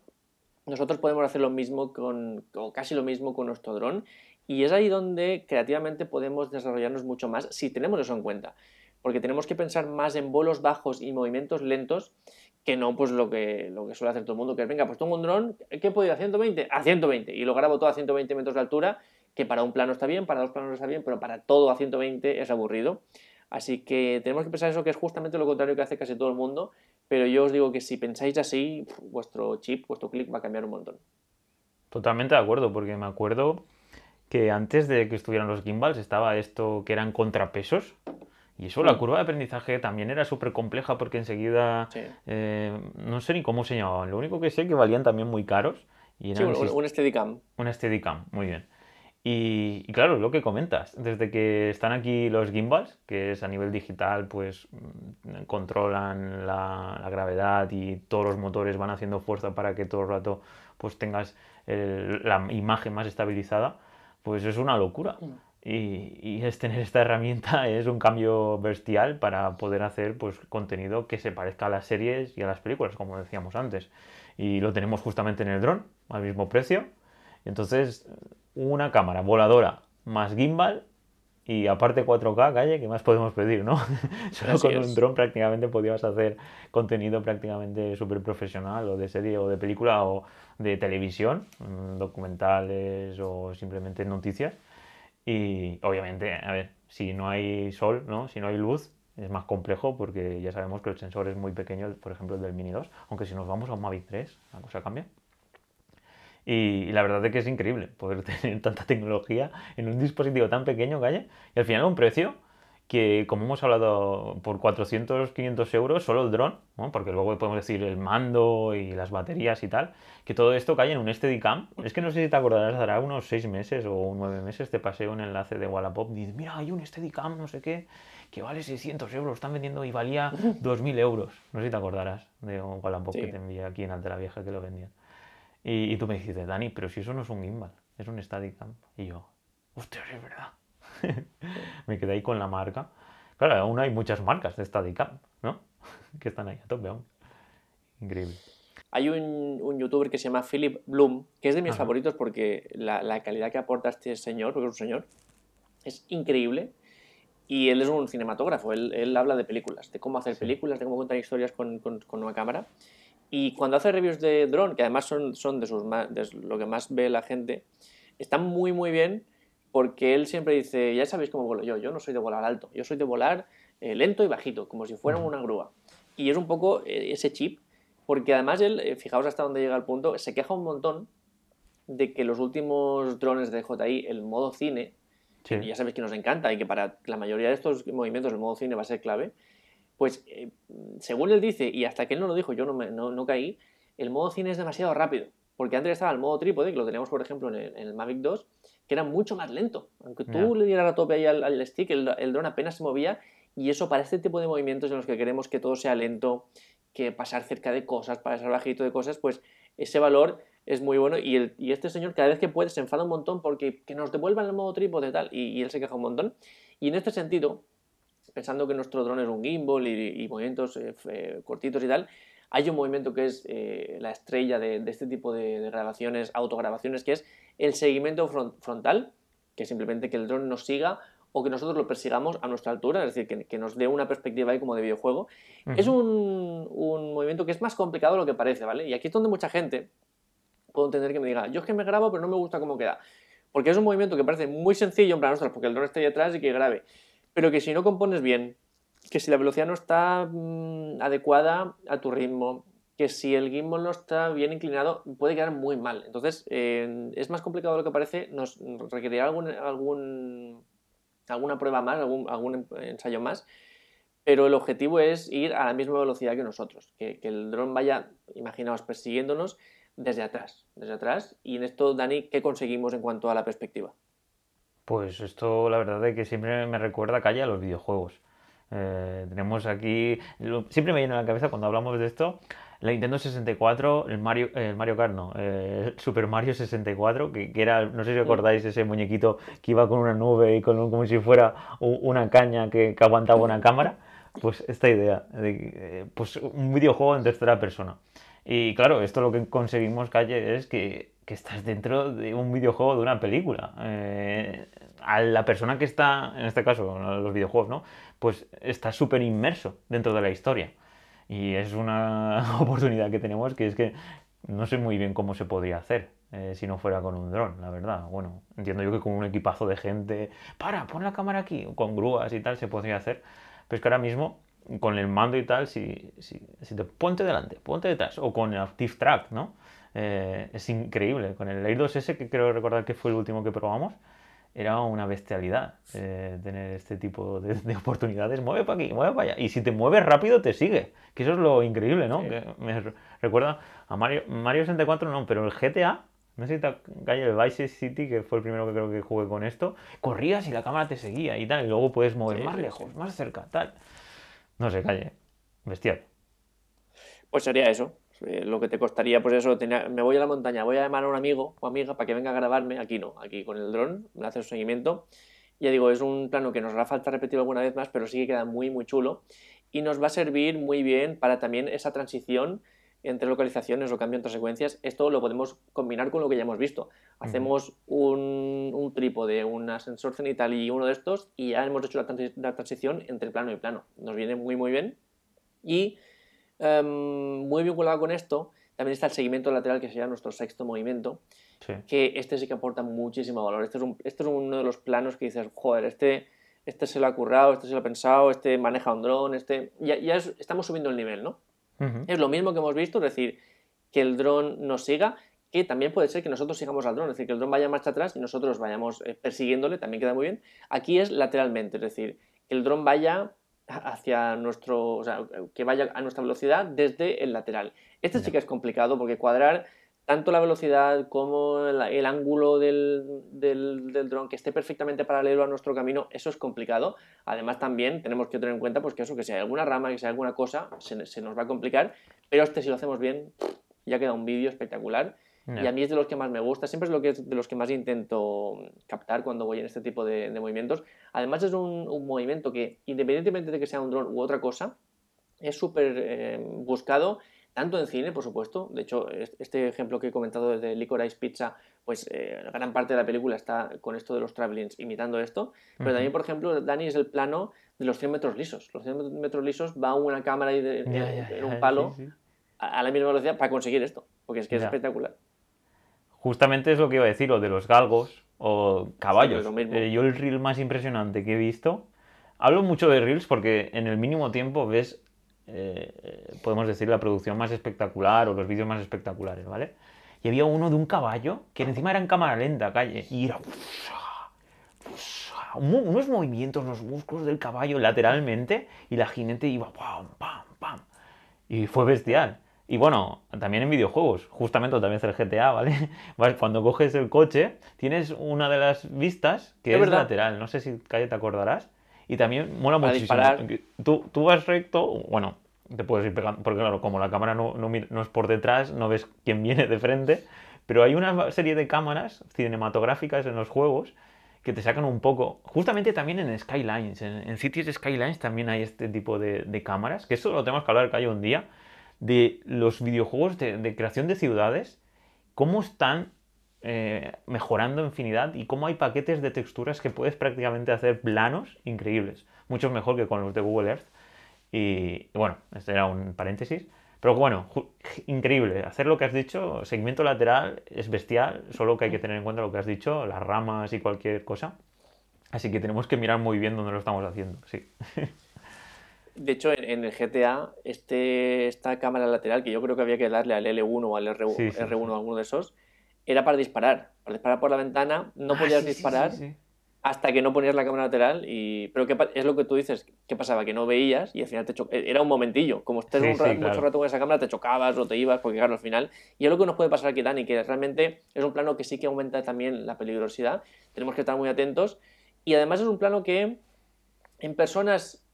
nosotros podemos hacer lo mismo con, o casi lo mismo con nuestro dron. Y es ahí donde creativamente podemos desarrollarnos mucho más si tenemos eso en cuenta. Porque tenemos que pensar más en bolos bajos y movimientos lentos que no pues lo que, lo que suele hacer todo el mundo, que es, venga, pues tengo un dron, ¿qué puedo ir a 120? A 120. Y lo grabo todo a 120 metros de altura, que para un plano está bien, para dos planos está bien, pero para todo a 120 es aburrido. Así que tenemos que pensar eso, que es justamente lo contrario que hace casi todo el mundo, pero yo os digo que si pensáis así, vuestro chip, vuestro clic va a cambiar un montón. Totalmente de acuerdo, porque me acuerdo que antes de que estuvieran los gimbals estaba esto que eran contrapesos. Y eso, la mm. curva de aprendizaje también era súper compleja porque enseguida eh, no sé ni cómo se llamaban. Lo único que sé que valían también muy caros. Y sí, un, un Steadicam. Un Steadicam, muy bien. Y, claro, lo que comentas, desde que están aquí los gimbals, que es a nivel digital, pues mm, controlan la, gravedad y todos los motores van haciendo fuerza para que todo el rato pues tengas la imagen más estabilizada, pues es una locura. Mm. Y, y, es tener esta herramienta es un cambio bestial para poder hacer pues contenido que se parezca a las series y a las películas, como decíamos antes. Y lo tenemos justamente en el dron, al mismo precio. Entonces, una cámara voladora más gimbal y aparte 4K, calle, ¿qué más podemos pedir, no? Solo con un dron prácticamente podías hacer contenido prácticamente súper profesional o de serie o de película o de televisión, mm, documentales o simplemente noticias. Y obviamente, a ver, si no hay sol, ¿no? Si no hay luz, es más complejo porque ya sabemos que el sensor es muy pequeño, por ejemplo el del Mini 2, aunque si nos vamos a un Mavic 3, la cosa cambia. Y, la verdad es que es increíble poder tener tanta tecnología en un dispositivo tan pequeño, calle, y al final un precio que, como hemos hablado, por 400, 500 euros, solo el dron, porque luego podemos decir el mando y las baterías y tal, que todo esto cae en un Steadicam. Es que no sé si te acordarás, dará unos 6 meses o 9 meses te pasé un enlace de Wallapop y dices, mira, hay un Steadicam, no sé qué, que vale 600 euros, están vendiendo y valía 2.000 euros. No sé si te acordarás de un Wallapop que te envié aquí en Altera Vieja que lo vendían. Y, tú me dices, Dani, pero si eso no es un gimbal, es un Steadicam. Y yo, hostia, es verdad. me quedé ahí con la marca. Claro, aún hay muchas marcas de Steadicam, ¿no? que están ahí a tope aún. Increíble. Hay un, un, youtuber que se llama Philip Bloom, que es de mis favoritos porque la, la, calidad que aporta este señor, porque es un señor, es increíble. Y él es un cinematógrafo, él, él habla de películas, de cómo hacer películas, de cómo contar historias con, con, con una cámara. Y cuando hace reviews de drone, que además son, son de, sus de lo que más ve la gente, están muy, muy bien porque él siempre dice, ya sabéis cómo vuelo yo, yo no soy de volar alto, yo soy de volar eh, lento y bajito, como si fuera una grúa. Y es un poco eh, ese chip, porque además él, eh, fijaos hasta dónde llega el punto, se queja un montón de que los últimos drones de DJI, el modo cine, ya sabéis que nos encanta y que para la mayoría de estos movimientos el modo cine va a ser clave, pues eh, según él dice, y hasta que él no lo dijo, yo no, me, no, caí, el modo cine es demasiado rápido. Porque antes estaba el modo trípode, que lo teníamos, por ejemplo, en el, Mavic 2, que era mucho más lento. Aunque tú le dieras a tope ahí al, stick, el, el dron apenas se movía. Y eso para este tipo de movimientos en los que queremos que todo sea lento, que pasar cerca de cosas, pasar bajito de cosas, pues ese valor es muy bueno. Y, el, y este señor, cada vez que puede, se enfada un montón porque que nos devuelvan el modo trípode tal. Y, y él se queja un montón. Y en este sentido, pensando que nuestro dron es un gimbal y, movimientos eh, eh, cortitos y tal, hay un movimiento que es eh, la estrella de, este tipo de, grabaciones, autograbaciones, que es el seguimiento frontal, que es simplemente que el dron nos siga o que nosotros lo persigamos a nuestra altura, es decir, que, nos dé una perspectiva ahí como de videojuego. Es un, un, movimiento que es más complicado de lo que parece, ¿vale? Y aquí es donde mucha gente puedo entender que me diga, yo es que me grabo pero no me gusta cómo queda. Porque es un movimiento que parece muy sencillo en plan, ostras, porque el dron está ahí atrás y que grabe pero que si no compones bien, que si la velocidad no está mm, adecuada a tu ritmo, que si el gimbal no está bien inclinado, puede quedar muy mal. Entonces, es más complicado de lo que parece, nos requerirá algún, alguna prueba más, algún, algún ensayo más, pero el objetivo es ir a la misma velocidad que nosotros, que, que el dron vaya, imaginaos, persiguiéndonos desde atrás, desde atrás. Y en esto, Dani, ¿qué conseguimos en cuanto a la perspectiva? Pues esto la verdad es que siempre me recuerda calle a los videojuegos. Eh, tenemos aquí, siempre me viene a la cabeza cuando hablamos de esto, la Nintendo 64, el Mario, el Mario Kart no, el Super Mario 64, que, que, era, no sé si acordáis, ese muñequito que iba con una nube y con como si fuera una caña que, que aguantaba una cámara. Pues esta idea, de, eh, pues un videojuego en tercera persona. Y claro, esto lo que conseguimos, Calle, es que, que estás dentro de un videojuego, de una película. Eh, a la persona que está, en este caso, los videojuegos, ¿no? Pues está súper inmerso dentro de la historia. Y es una oportunidad que tenemos que es que no sé muy bien cómo se podría hacer eh, si no fuera con un dron, la verdad. Bueno, entiendo yo que con un equipazo de gente, para, pon la cámara aquí, con grúas y tal, se podría hacer. Pero es que ahora mismo, con el mando y tal, si, si, si te ponte delante, ponte detrás, o con el Active Track, ¿no? Eh, es increíble. Con el Air 2S, que creo recordar que fue el último que probamos, era una bestialidad eh, tener este tipo de, oportunidades. Mueve para aquí, mueve para allá. Y si te mueves rápido, te sigue. Que eso es lo increíble, ¿no? me recuerda a Mario, Mario 64, no, pero el GTA, no sé si te cae el Vice City, que fue el primero que creo que jugué con esto, corrías y la cámara te seguía y tal. Y luego puedes mover más lejos, más cerca, tal. No sé, calle. Bestial. Pues sería eso. Eh, lo que te costaría, pues eso, me voy a la montaña, voy a llamar a un amigo o amiga para que venga a grabarme. Aquí no, aquí con el dron, me hace un seguimiento. Ya digo, es un plano que nos hará falta repetir alguna vez más, pero sí que queda muy, muy chulo. Y nos va a servir muy bien para también esa transición entre localizaciones o cambio entre secuencias. Esto lo podemos combinar con lo que ya hemos visto. Hacemos un, un trípode, un ascensor cenital y uno de estos y ya hemos hecho la, la transición entre plano y plano. Nos viene muy, muy bien. Y Em, muy vinculado con esto, también está el seguimiento lateral, que sería nuestro sexto movimiento, que este sí que aporta muchísimo valor. Este es, este es uno de los planos que dices, joder, este, este se lo ha currado, este se lo ha pensado, este maneja un dron, este... Ya, ya estamos subiendo el nivel, ¿no? Es lo mismo que hemos visto, es decir, que el dron nos siga, que también puede ser que nosotros sigamos al dron, es decir, que el dron vaya marcha atrás y nosotros vayamos eh, persiguiéndole, también queda muy bien. Aquí es lateralmente, es decir, que el dron vaya hacia nuestro, o sea, que vaya a nuestra velocidad desde el lateral. Este sí que es complicado porque cuadrar tanto la velocidad como el, ángulo del, del, del dron que esté perfectamente paralelo a nuestro camino, eso es complicado. Además también tenemos que tener en cuenta pues, que eso, que si hay alguna rama, que si hay alguna cosa, se, se nos va a complicar, pero este si lo hacemos bien, ya queda un vídeo espectacular y a mí es de los que más me gusta, siempre es, lo que es de los que más intento captar cuando voy en este tipo de, movimientos. Además es un, movimiento que, independientemente de que sea un dron u otra cosa, es súper eh, buscado, tanto en cine, por supuesto. De hecho, este ejemplo que he comentado de Licorice Pizza, pues eh, gran parte de la película está con esto de los travelings imitando esto. Pero también, por ejemplo, Dani es el plano de los 100 metros lisos. Los 100 metros lisos va una cámara y en un palo A, la misma velocidad para conseguir esto, porque es que es espectacular justamente es lo que iba a decir, o de los galgos o caballos. Eh, yo el reel más impresionante que he visto, hablo mucho de reels porque en el mínimo tiempo ves, eh, podemos decir, la producción más espectacular o los vídeos más espectaculares, ¿vale? Y había uno de un caballo que encima era en cámara lenta, calle, y era... Unos movimientos, los músculos del caballo lateralmente y la jinete iba pam, pam, pam. Y fue bestial. Y bueno, también en videojuegos, justamente también es el GTA, ¿vale? Cuando coges el coche, tienes una de las vistas que es, lateral. No sé si Calle te acordarás. Y también mola muchísimo. Tú, tú vas recto, bueno, te puedes ir pegando, porque claro, como la cámara no, no, es por detrás, no ves quién viene de frente. Pero hay una serie de cámaras cinematográficas en los juegos que te sacan un poco. Justamente también en Skylines, en, en Cities Skylines también hay este tipo de, de cámaras, que eso lo tenemos que hablar, Calle, un día de los videojuegos de, creación de ciudades, cómo están eh, mejorando infinidad y cómo hay paquetes de texturas que puedes prácticamente hacer planos increíbles, mucho mejor que con los de Google Earth. Y bueno, este era un paréntesis. Pero bueno, increíble. Hacer lo que has dicho, segmento lateral es bestial, solo que hay que tener en cuenta lo que has dicho, las ramas y cualquier cosa. Así que tenemos que mirar muy bien dónde lo estamos haciendo, sí. De hecho, en, el GTA, este, esta cámara lateral, que yo creo que había que darle al L1 o al R1, R1 o alguno de esos, era para disparar. Para disparar por la ventana, no ah, podías disparar hasta que no ponías la cámara lateral. Y... Pero ¿qué es lo que tú dices, ¿qué pasaba? Que no veías y al final te cho... E, era un momentillo. Como estés un rato, mucho rato con esa cámara, te chocabas o te ibas, porque claro, al final. Y es lo que nos puede pasar aquí, Dani, que realmente es un plano que sí que aumenta también la peligrosidad. Tenemos que estar muy atentos. Y además es un plano que en personas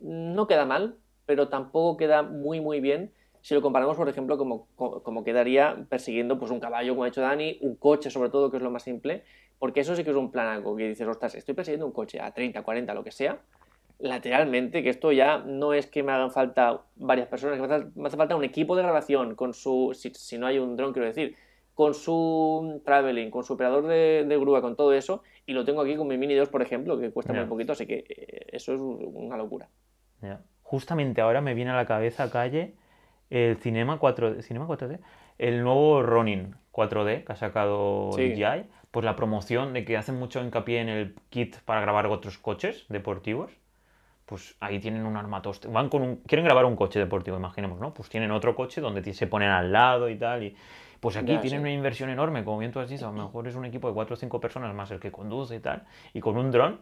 no queda mal, pero tampoco queda muy muy bien si lo comparamos, por ejemplo, como, como, quedaría persiguiendo pues, un caballo, como ha hecho Dani, un coche sobre todo, que es lo más simple, porque eso sí que es un plan algo que dices, ostras, estoy persiguiendo un coche a 30, 40, lo que sea, lateralmente, que esto ya no es que me hagan falta varias personas, que me hace, falta un equipo de grabación con su, si, no hay un dron, quiero decir, con su traveling, con su operador de, grúa, con todo eso, y lo tengo aquí con mi Mini 2, por ejemplo, que cuesta muy poquito, así que eh, eso es una locura. Justamente ahora me viene a la cabeza, calle, el Cinema 4D, Cinema 4D, el nuevo Ronin 4D que ha sacado DJI, pues la promoción de que hacen mucho hincapié en el kit para grabar otros coches deportivos pues ahí tienen un armatoste. Van con un, quieren grabar un coche deportivo, imaginemos, ¿no? Pues tienen otro coche donde se ponen al lado y tal. Y, pues aquí tienen una inversión enorme, como bien tú has dicho, a lo mejor es un equipo de 4 o 5 personas más el que conduce y tal. Y con un dron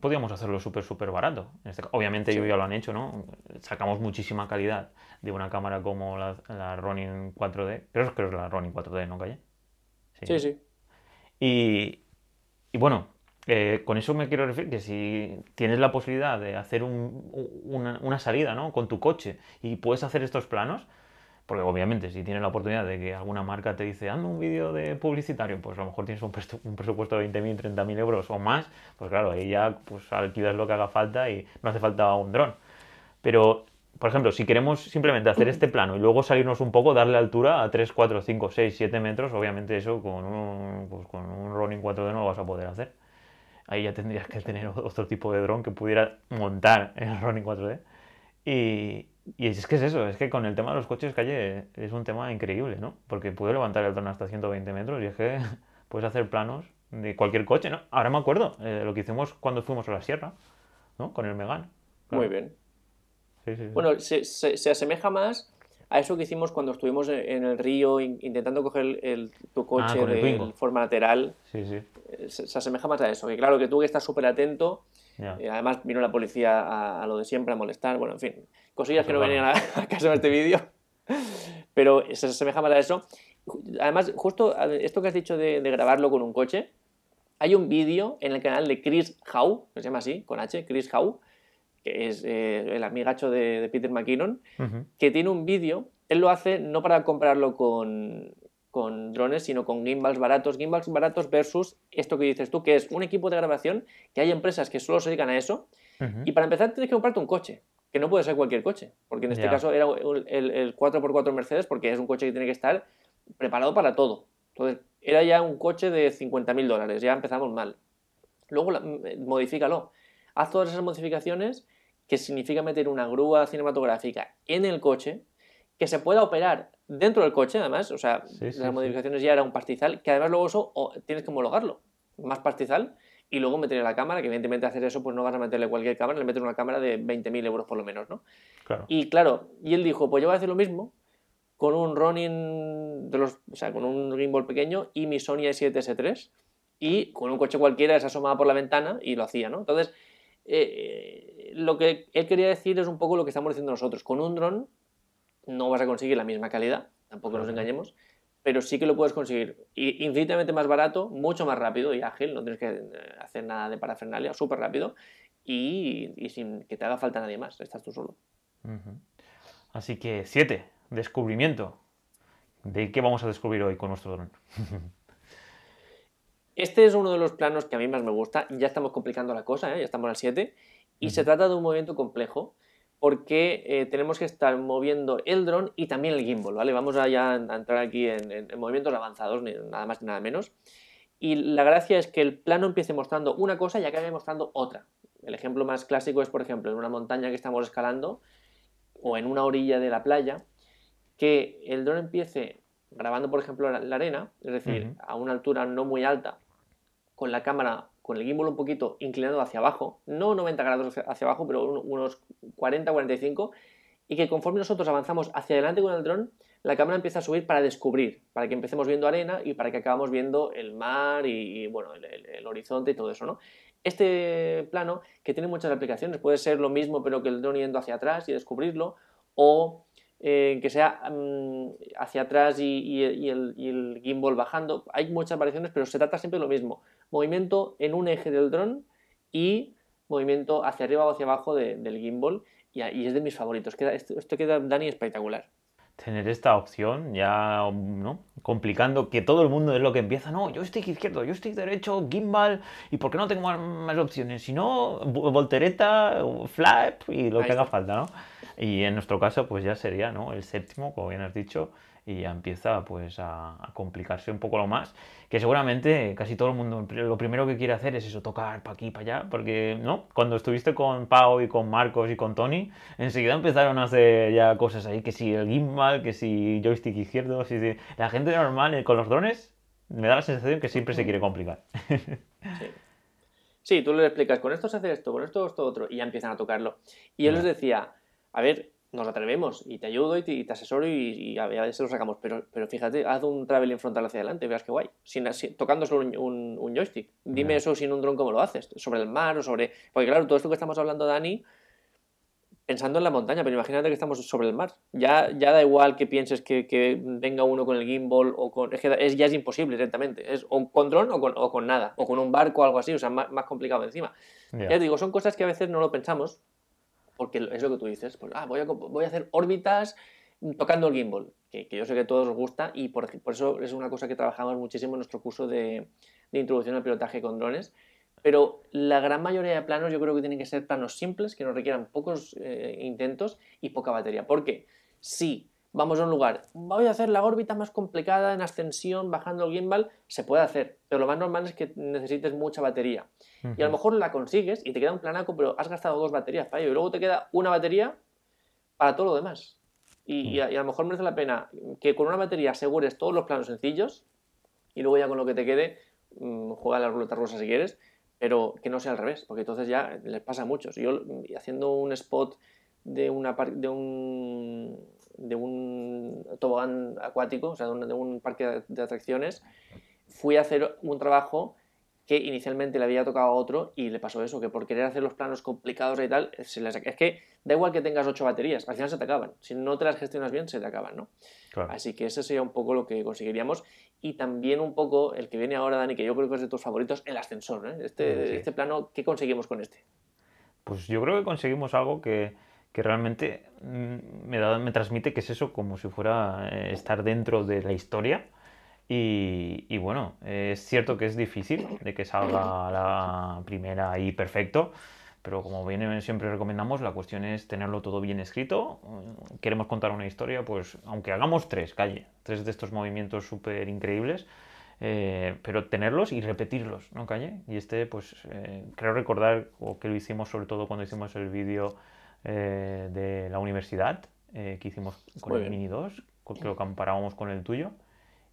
podríamos hacerlo súper, súper barato. Este obviamente ellos ya lo han hecho, ¿no? Sacamos muchísima calidad de una cámara como la, Ronin 4D. Creo, que es la Ronin 4D, ¿no, Calle? Sí, sí. Y, y bueno, eh, con eso me quiero referir que si tienes la posibilidad de hacer una, salida ¿no? con tu coche y puedes hacer estos planos, porque obviamente si tienes la oportunidad de que alguna marca te dice, hazme un vídeo de publicitario, pues a lo mejor tienes un, presupuesto de 20.000, 30.000 euros o más, pues claro, ahí ya pues, alquilas lo que haga falta y no hace falta un dron. Pero, por ejemplo, si queremos simplemente hacer este plano y luego salirnos un poco, darle altura a 3, 4, 5, 6, 7 metros, obviamente eso con un, pues, con un Ronin 4D no lo vas a poder hacer ahí ya tendrías que tener otro tipo de dron que pudiera montar el Ronin 4D. Y, y, es que es eso, es que con el tema de los coches calle es un tema increíble, ¿no? Porque puede levantar el dron hasta 120 metros y es que puedes hacer planos de cualquier coche, ¿no? Ahora me acuerdo eh, lo que hicimos cuando fuimos a la sierra, ¿no? Con el Megan. Muy bien. Bueno, se, se, asemeja más a eso que hicimos cuando estuvimos en el río intentando coger el, tu ah, coche de forma lateral. Sí, sí. Eh, se, asemeja más a eso. Que claro, que tú que estás súper atento. y eh, además vino la policía a, lo de siempre a molestar. Bueno, en fin, cosillas que no venían a, caso en este vídeo. Pero se asemeja más a eso. Además, justo esto que has dicho de, grabarlo con un coche, hay un vídeo en el canal de Chris Howe, que se llama así, con H, Chris Howe, que es eh, el amigacho de, Peter McKinnon, que tiene un vídeo, él lo hace no para comprarlo con, con drones, sino con gimbals baratos, gimbals baratos versus esto que dices tú, que es un equipo de grabación, que hay empresas que solo se dedican a eso, y para empezar tienes que comprarte un coche, que no puede ser cualquier coche, porque en este caso era el, el, 4x4 Mercedes, porque es un coche que tiene que estar preparado para todo. Entonces, era ya un coche de 50.000 dólares, ya empezamos mal. Luego modifícalo. Haz todas esas modificaciones que significa meter una grúa cinematográfica en el coche, que se pueda operar dentro del coche, además, o sea, las modificaciones ya era un pastizal, que además luego eso tienes que homologarlo, más pastizal, y luego meter la cámara, que evidentemente hacer eso, pues no vas a meterle cualquier cámara, le metes una cámara de 20.000 euros por lo menos, ¿no? Y claro, y él dijo, pues yo voy a hacer lo mismo con un Ronin, de los, o sea, con un gimbal pequeño y mi Sony A7S3, y con un coche cualquiera se asomaba por la ventana y lo hacía, ¿no? Entonces, eh, lo que él quería decir es un poco lo que estamos diciendo nosotros. Con un dron no vas a conseguir la misma calidad, tampoco nos engañemos, pero sí que lo puedes conseguir infinitamente más barato, mucho más rápido y ágil, no tienes que eh, hacer nada de parafernalia, súper rápido y, sin que te haga falta nadie más, estás tú solo. Así que, siete, descubrimiento. ¿De qué vamos a descubrir hoy con nuestro dron? Este es uno de los planos que a mí más me gusta. Ya estamos complicando la cosa, ¿eh? ya estamos al 7. Y se trata de un movimiento complejo porque eh, tenemos que estar moviendo el dron y también el gimbal, ¿vale? Vamos a ya a entrar aquí en, movimientos avanzados, nada más ni nada menos. Y la gracia es que el plano empiece mostrando una cosa y acabe mostrando otra. El ejemplo más clásico es, por ejemplo, en una montaña que estamos escalando o en una orilla de la playa, que el dron empiece grabando, por ejemplo, la, arena, es decir, a una altura no muy alta, con la cámara, con el gimbal un poquito inclinado hacia abajo, no 90 grados hacia abajo, pero unos 40-45, y que conforme nosotros avanzamos hacia adelante con el dron, la cámara empieza a subir para descubrir, para que empecemos viendo arena y para que acabamos viendo el mar y, bueno, el, horizonte y todo eso, ¿no? Este plano, que tiene muchas aplicaciones, puede ser lo mismo pero que el dron yendo hacia atrás y descubrirlo, o eh, que sea mm, hacia atrás y, el, gimbal bajando. Hay muchas variaciones, pero se trata siempre de lo mismo. Movimiento en un eje del dron y movimiento hacia arriba o hacia abajo del gimbal. Y, es de mis favoritos. esto, queda, Dani, espectacular. tener esta opción, ya ¿no? complicando que todo el mundo es lo que empieza, no, yo estoy izquierdo, yo estoy derecho, gimbal, ¿y por qué no tengo más, opciones? Si no, voltereta, flap y lo que haga falta, ¿no? Y en nuestro caso, pues ya sería, ¿no? El séptimo, como bien has dicho, y ya empieza pues a, complicarse un poco lo más, que seguramente casi todo el mundo lo primero que quiere hacer es eso, tocar para aquí, para allá, porque no, cuando estuviste con Pau y con Marcos y con Tony, enseguida empezaron a hacer ya cosas ahí, que si el gimbal, que si joystick izquierdo, si, la gente normal eh, con los drones me da la sensación que siempre se quiere complicar. Sí. Sí, tú le explicas, con esto se hace esto, con esto esto otro, y ya empiezan a tocarlo. Y él les decía, a ver, nos atrevemos y te ayudo y te, asesoro y, a veces lo sacamos. Pero, pero fíjate, haz un traveling frontal hacia adelante, verás qué guay. Sin, tocando solo un, joystick. Dime eso sin un dron, ¿cómo lo haces? Sobre el mar o sobre. Porque claro, todo esto que estamos hablando, Dani, pensando en la montaña, pero imagínate que estamos sobre el mar. Ya, ya da igual que pienses que, venga uno con el gimbal o con. Es que es, ya es imposible directamente. Es o con dron o con, o con nada. O con un barco o algo así, o sea, más, más complicado encima. Ya te digo, son cosas que a veces no lo pensamos porque es lo que tú dices, pues, ah, voy, a, voy a hacer órbitas tocando el gimbal, que, yo sé que a todos os gusta y por, eso es una cosa que trabajamos muchísimo en nuestro curso de, introducción al pilotaje con drones. Pero la gran mayoría de planos yo creo que tienen que ser planos simples, que no requieran pocos eh, intentos y poca batería. Porque si vamos a un lugar, voy a hacer la órbita más complicada en ascensión, bajando el gimbal, se puede hacer, pero lo más normal es que necesites mucha batería. Y a lo mejor la consigues y te queda un planaco, pero has gastado dos baterías para ello, y luego te queda una batería para todo lo demás. Y, a, lo mejor merece la pena que con una batería asegures todos los planos sencillos y luego ya con lo que te quede, mm, juega la ruleta rusa si quieres, pero que no sea al revés, porque entonces ya les pasa a muchos. Yo haciendo un spot de, una, de un de un tobogán acuático, o sea, de un, parque de atracciones, fui a hacer un trabajo que inicialmente le había tocado a otro y le pasó eso, que por querer hacer los planos complicados y tal, se les... es que da igual que tengas ocho baterías, al final se te acaban. Si no te las gestionas bien, se te acaban, ¿no? Así que ese sería un poco lo que conseguiríamos. Y también un poco el que viene ahora, Dani, que yo creo que es de tus favoritos, el ascensor. ¿eh? Este, este plano, ¿qué conseguimos con este? Pues yo creo que conseguimos algo que que realmente mm, me, me transmite que es eso como si fuera eh, estar dentro de la historia. Y, bueno, es cierto que es difícil de que salga la primera ahí perfecto, pero como bien siempre recomendamos, la cuestión es tenerlo todo bien escrito. Queremos contar una historia, pues aunque hagamos tres, calle, tres de estos movimientos súper increíbles, eh, pero tenerlos y repetirlos, ¿no, calle? Y este, pues eh, creo recordar, o que lo hicimos sobre todo cuando hicimos el vídeo eh, de la universidad eh, que hicimos con el Mini 2, que lo comparábamos con el tuyo.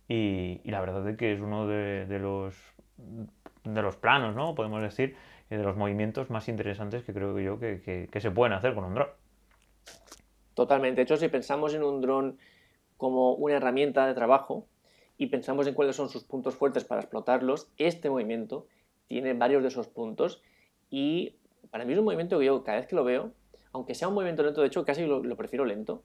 Y, la verdad es que es uno de, los, de los planos, ¿no? Podemos decir, de los movimientos más interesantes que creo yo que, que, se pueden hacer con un dron. Totalmente. De hecho, si pensamos en un dron como una herramienta de trabajo y pensamos en cuáles son sus puntos fuertes para explotarlos, este movimiento tiene varios de esos puntos y para mí es un movimiento que yo cada vez que lo veo aunque sea un movimiento lento, de hecho casi lo, prefiero lento,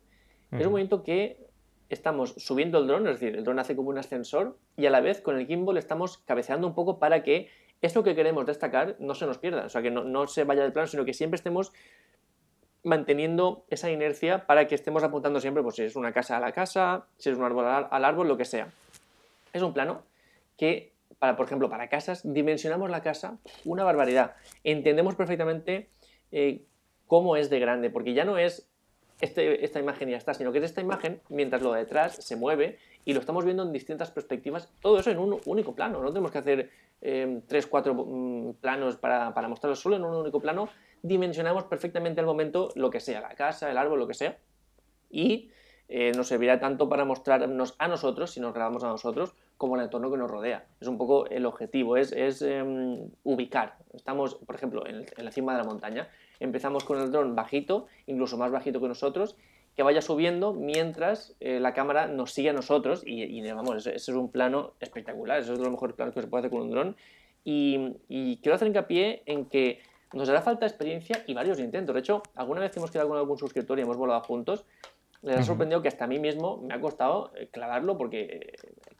es un movimiento que estamos subiendo el dron, es decir, el dron hace como un ascensor y a la vez con el gimbal estamos cabeceando un poco para que eso que queremos destacar no se nos pierda, o sea, que no, se vaya del plano, sino que siempre estemos manteniendo esa inercia para que estemos apuntando siempre, pues si es una casa a la casa, si es un árbol al árbol, lo que sea. Es un plano que, para, por ejemplo, para casas, dimensionamos la casa una barbaridad. Entendemos perfectamente eh, cómo es de grande, porque ya no es este, esta imagen y ya está, sino que es esta imagen mientras lo de detrás se mueve y lo estamos viendo en distintas perspectivas, todo eso en un único plano, no tenemos que hacer eh, tres, cuatro mm, planos para, para mostrarlo solo en un único plano, dimensionamos perfectamente al momento lo que sea, la casa, el árbol, lo que sea, y eh, nos servirá tanto para mostrarnos a nosotros, si nos grabamos a nosotros, como el entorno que nos rodea. Es un poco el objetivo, es, em, ubicar. Estamos, por ejemplo, en, la cima de la montaña. Empezamos con el dron bajito, incluso más bajito que nosotros, que vaya subiendo mientras eh, la cámara nos sigue a nosotros y, vamos, ese, es un plano espectacular, ese es los mejores planos que se puede hacer con un dron. Y, y quiero hacer hincapié en que nos hará falta experiencia y varios intentos. De hecho, alguna vez hemos quedado con algún suscriptor y hemos volado juntos les ha sorprendido que hasta a mí mismo me ha costado eh, clavarlo porque eh,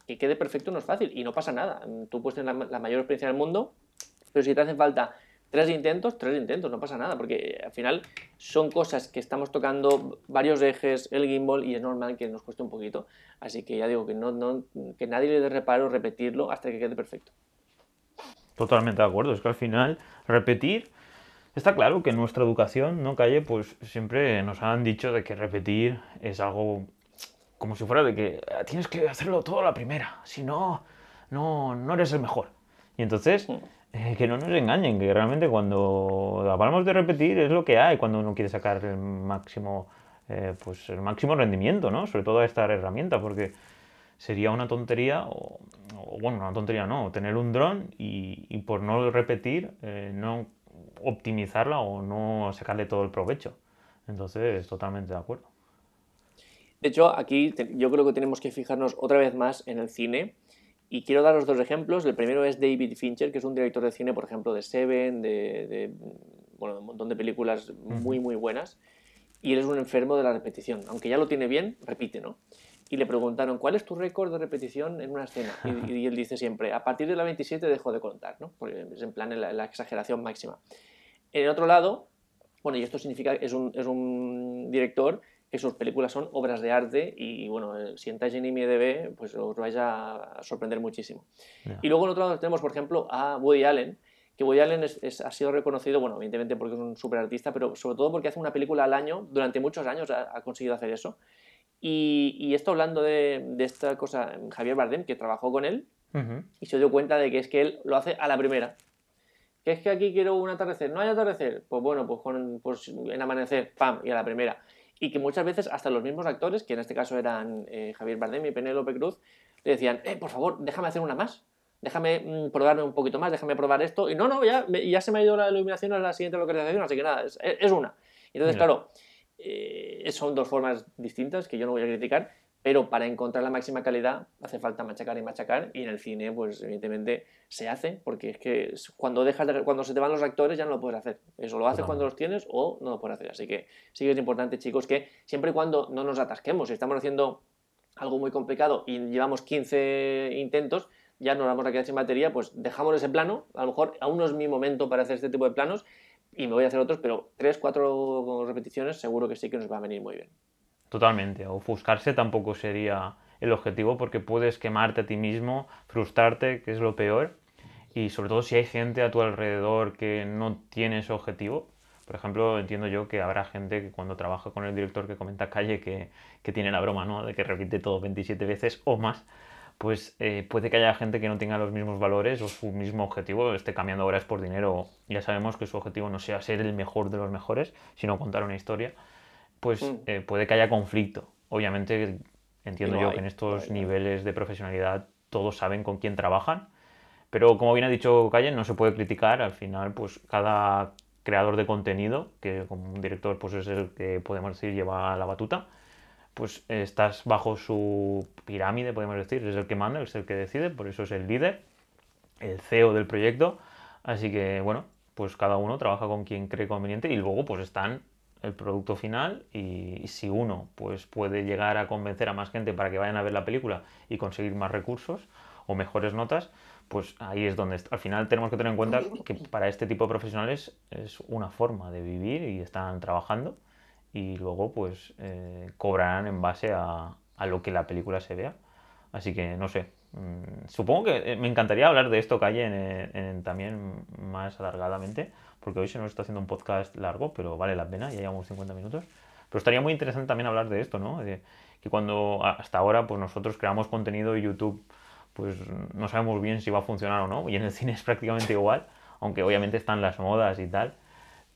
que quede perfecto no es fácil y no pasa nada. Tú puedes tener la, mayor experiencia del mundo, pero si te hace falta Tres intentos, tres intentos, no pasa nada, porque al final son cosas que estamos tocando varios ejes, el gimbal, y es normal que nos cueste un poquito. Así que ya digo que, no, no, que nadie le dé reparo repetirlo hasta que quede perfecto. Totalmente de acuerdo, es que al final repetir, está claro que en nuestra educación, no calle, pues siempre nos han dicho de que repetir es algo como si fuera de que ah, tienes que hacerlo todo a la primera, si no, no, no eres el mejor. Y entonces, mm. Que no nos engañen, que realmente cuando hablamos de repetir es lo que hay cuando uno quiere sacar el máximo, eh, pues el máximo rendimiento, ¿no? Sobre todo a esta herramienta, porque sería una tontería, o, bueno, una tontería no, tener un dron y, por no repetir, eh, no optimizarla o no sacarle todo el provecho. Entonces, totalmente de acuerdo. De hecho, aquí yo creo que tenemos que fijarnos otra vez más en el cine. Y quiero daros dos ejemplos. El primero es David Fincher, que es un director de cine, por ejemplo, de Seven, de, bueno, un montón de películas muy, muy buenas. Y él es un enfermo de la repetición. Aunque ya lo tiene bien, repite, ¿no? y le preguntaron, ¿cuál es tu récord de repetición en una escena? Y, él dice siempre, a partir de la 27 dejo de contar, ¿no? Porque es en plan la, exageración máxima. En el otro lado, bueno, y esto significa es un, es un director que sus películas son obras de arte y, bueno, eh, si entráis en IMDB, pues os vais a sorprender muchísimo. Y luego en otro lado tenemos, por ejemplo, a Woody Allen, que Woody Allen es, ha sido reconocido, bueno, evidentemente porque es un super artista, pero sobre todo porque hace una película al año, durante muchos años ha conseguido hacer eso. Y, esto hablando de, esta cosa, Javier Bardem, que trabajó con él, y se dio cuenta de que es que él lo hace a la primera. Que es que aquí quiero un atardecer, no hay atardecer, pues bueno, pues, con, pues en amanecer, pam, y a la primera. Y que muchas veces hasta los mismos actores, que en este caso eran eh, Javier Bardem y Penélope Cruz, le decían, eh, por favor, déjame hacer una más, déjame mm, probarme un poquito más, déjame probar esto. Y no, no, ya, ya se me ha ido la iluminación a la siguiente localización, así que nada, es, es una. Entonces, claro, eh, son dos formas distintas que yo no voy a criticar, pero para encontrar la máxima calidad hace falta machacar y machacar y en el cine pues evidentemente se hace porque es que cuando dejas cuando se te van los actores ya no lo puedes hacer. Eso lo haces cuando los tienes o no lo puedes hacer. Así que sí que es importante chicos que siempre y cuando no nos atasquemos si estamos haciendo algo muy complicado y llevamos 15 intentos ya nos vamos a quedar sin batería pues dejamos ese plano a lo mejor aún no es mi momento para hacer este tipo de planos y me voy a hacer otros, pero tres, cuatro repeticiones seguro que sí que nos va a venir muy bien. Totalmente, ofuscarse tampoco sería el objetivo porque puedes quemarte a ti mismo, frustrarte, que es lo peor, y sobre todo si hay gente a tu alrededor que no tiene ese objetivo. Por ejemplo, entiendo yo que habrá gente que cuando trabaja con el director que comenta calle que, que tiene la broma, ¿no? De que repite todo 27 veces o más pues eh, puede que haya gente que no tenga los mismos valores o su mismo objetivo esté cambiando horas por dinero. Ya sabemos que su objetivo no sea ser el mejor de los mejores, sino contar una historia. Pues mm. eh, puede que haya conflicto. Obviamente entiendo yo que en estos niveles de profesionalidad todos saben con quién trabajan, pero como bien ha dicho Calle, no se puede criticar. Al final, pues cada creador de contenido, que como un director pues es el que podemos decir lleva la batuta, pues estás bajo su pirámide, podemos decir, es el que manda, es el que decide, por eso es el líder, el CEO del proyecto, así que bueno, pues cada uno trabaja con quien cree conveniente y luego pues están el producto final y, si uno pues puede llegar a convencer a más gente para que vayan a ver la película y conseguir más recursos o mejores notas, pues ahí es donde al final tenemos que tener en cuenta que para este tipo de profesionales es una forma de vivir y están trabajando y luego pues eh, cobrarán en base a, a, lo que la película se vea. Así que no sé. Mm, supongo que eh, me encantaría hablar de esto, Calle, en, también más alargadamente, porque hoy se nos está haciendo un podcast largo, pero vale la pena, ya llevamos 50 minutos. Pero estaría muy interesante también hablar de esto, ¿no? De que cuando hasta ahora pues nosotros creamos contenido y YouTube pues no sabemos bien si va a funcionar o no, y en el cine es prácticamente igual, aunque obviamente están las modas y tal,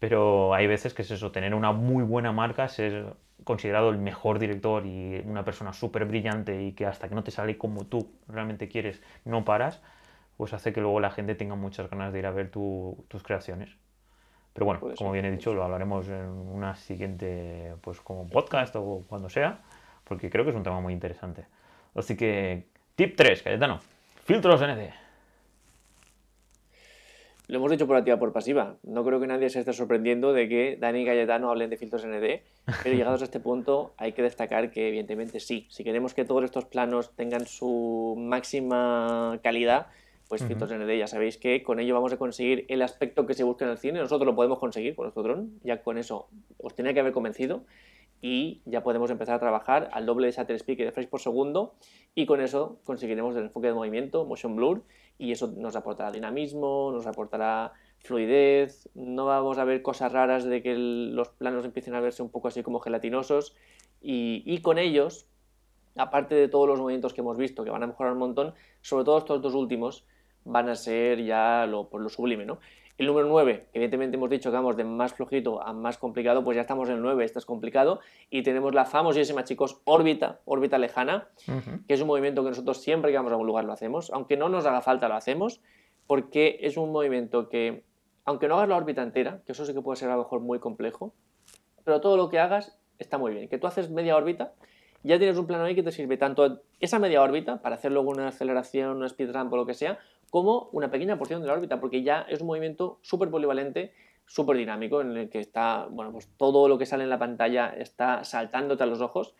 pero hay veces que es eso, tener una muy buena marca, ser considerado el mejor director y una persona súper brillante y que hasta que no te sale como tú realmente quieres, no paras, pues hace que luego la gente tenga muchas ganas de ir a ver tus creaciones. Pero bueno, como bien he dicho, lo hablaremos en una siguiente, pues como podcast o cuando sea, porque creo que es un tema muy interesante. Así que, tip 3, Cayetano, filtros ND. Lo hemos dicho por activa por pasiva. No creo que nadie se esté sorprendiendo de que Dani y Cayetano hablen de filtros ND, pero llegados a este punto hay que destacar que evidentemente sí. Si queremos que todos estos planos tengan su máxima calidad, pues Fitos ND, ya sabéis que con ello vamos a conseguir el aspecto que se busca en el cine. Nosotros lo podemos conseguir con nuestro dron, ya con eso os tenía que haber convencido y ya podemos empezar a trabajar al doble de shutter speed y de frames por segundo y con eso conseguiremos el enfoque de movimiento, motion blur y eso nos aportará dinamismo, nos aportará fluidez, no vamos a ver cosas raras de que los planos empiecen a verse un poco así como gelatinosos y, con ellos, aparte de todos los movimientos que hemos visto que van a mejorar un montón, sobre todo estos dos últimos van a ser ya lo, por lo sublime, ¿no? El número 9, evidentemente hemos dicho que vamos de más flojito a más complicado, pues ya estamos en el 9, este es complicado, y tenemos la famosísima, chicos, órbita, órbita lejana, que es un movimiento que nosotros siempre que vamos a un lugar lo hacemos, aunque no nos haga falta lo hacemos, porque es un movimiento que, aunque no hagas la órbita entera, que eso sí que puede ser a lo mejor muy complejo, pero todo lo que hagas está muy bien. Que tú haces media órbita, ya tienes un plano ahí que te sirve tanto esa media órbita para hacer luego una aceleración, una speed ramp o lo que sea, como una pequeña porción de la órbita, porque ya es un movimiento súper polivalente, súper dinámico, en el que está, bueno, pues todo lo que sale en la pantalla está saltándote a los ojos.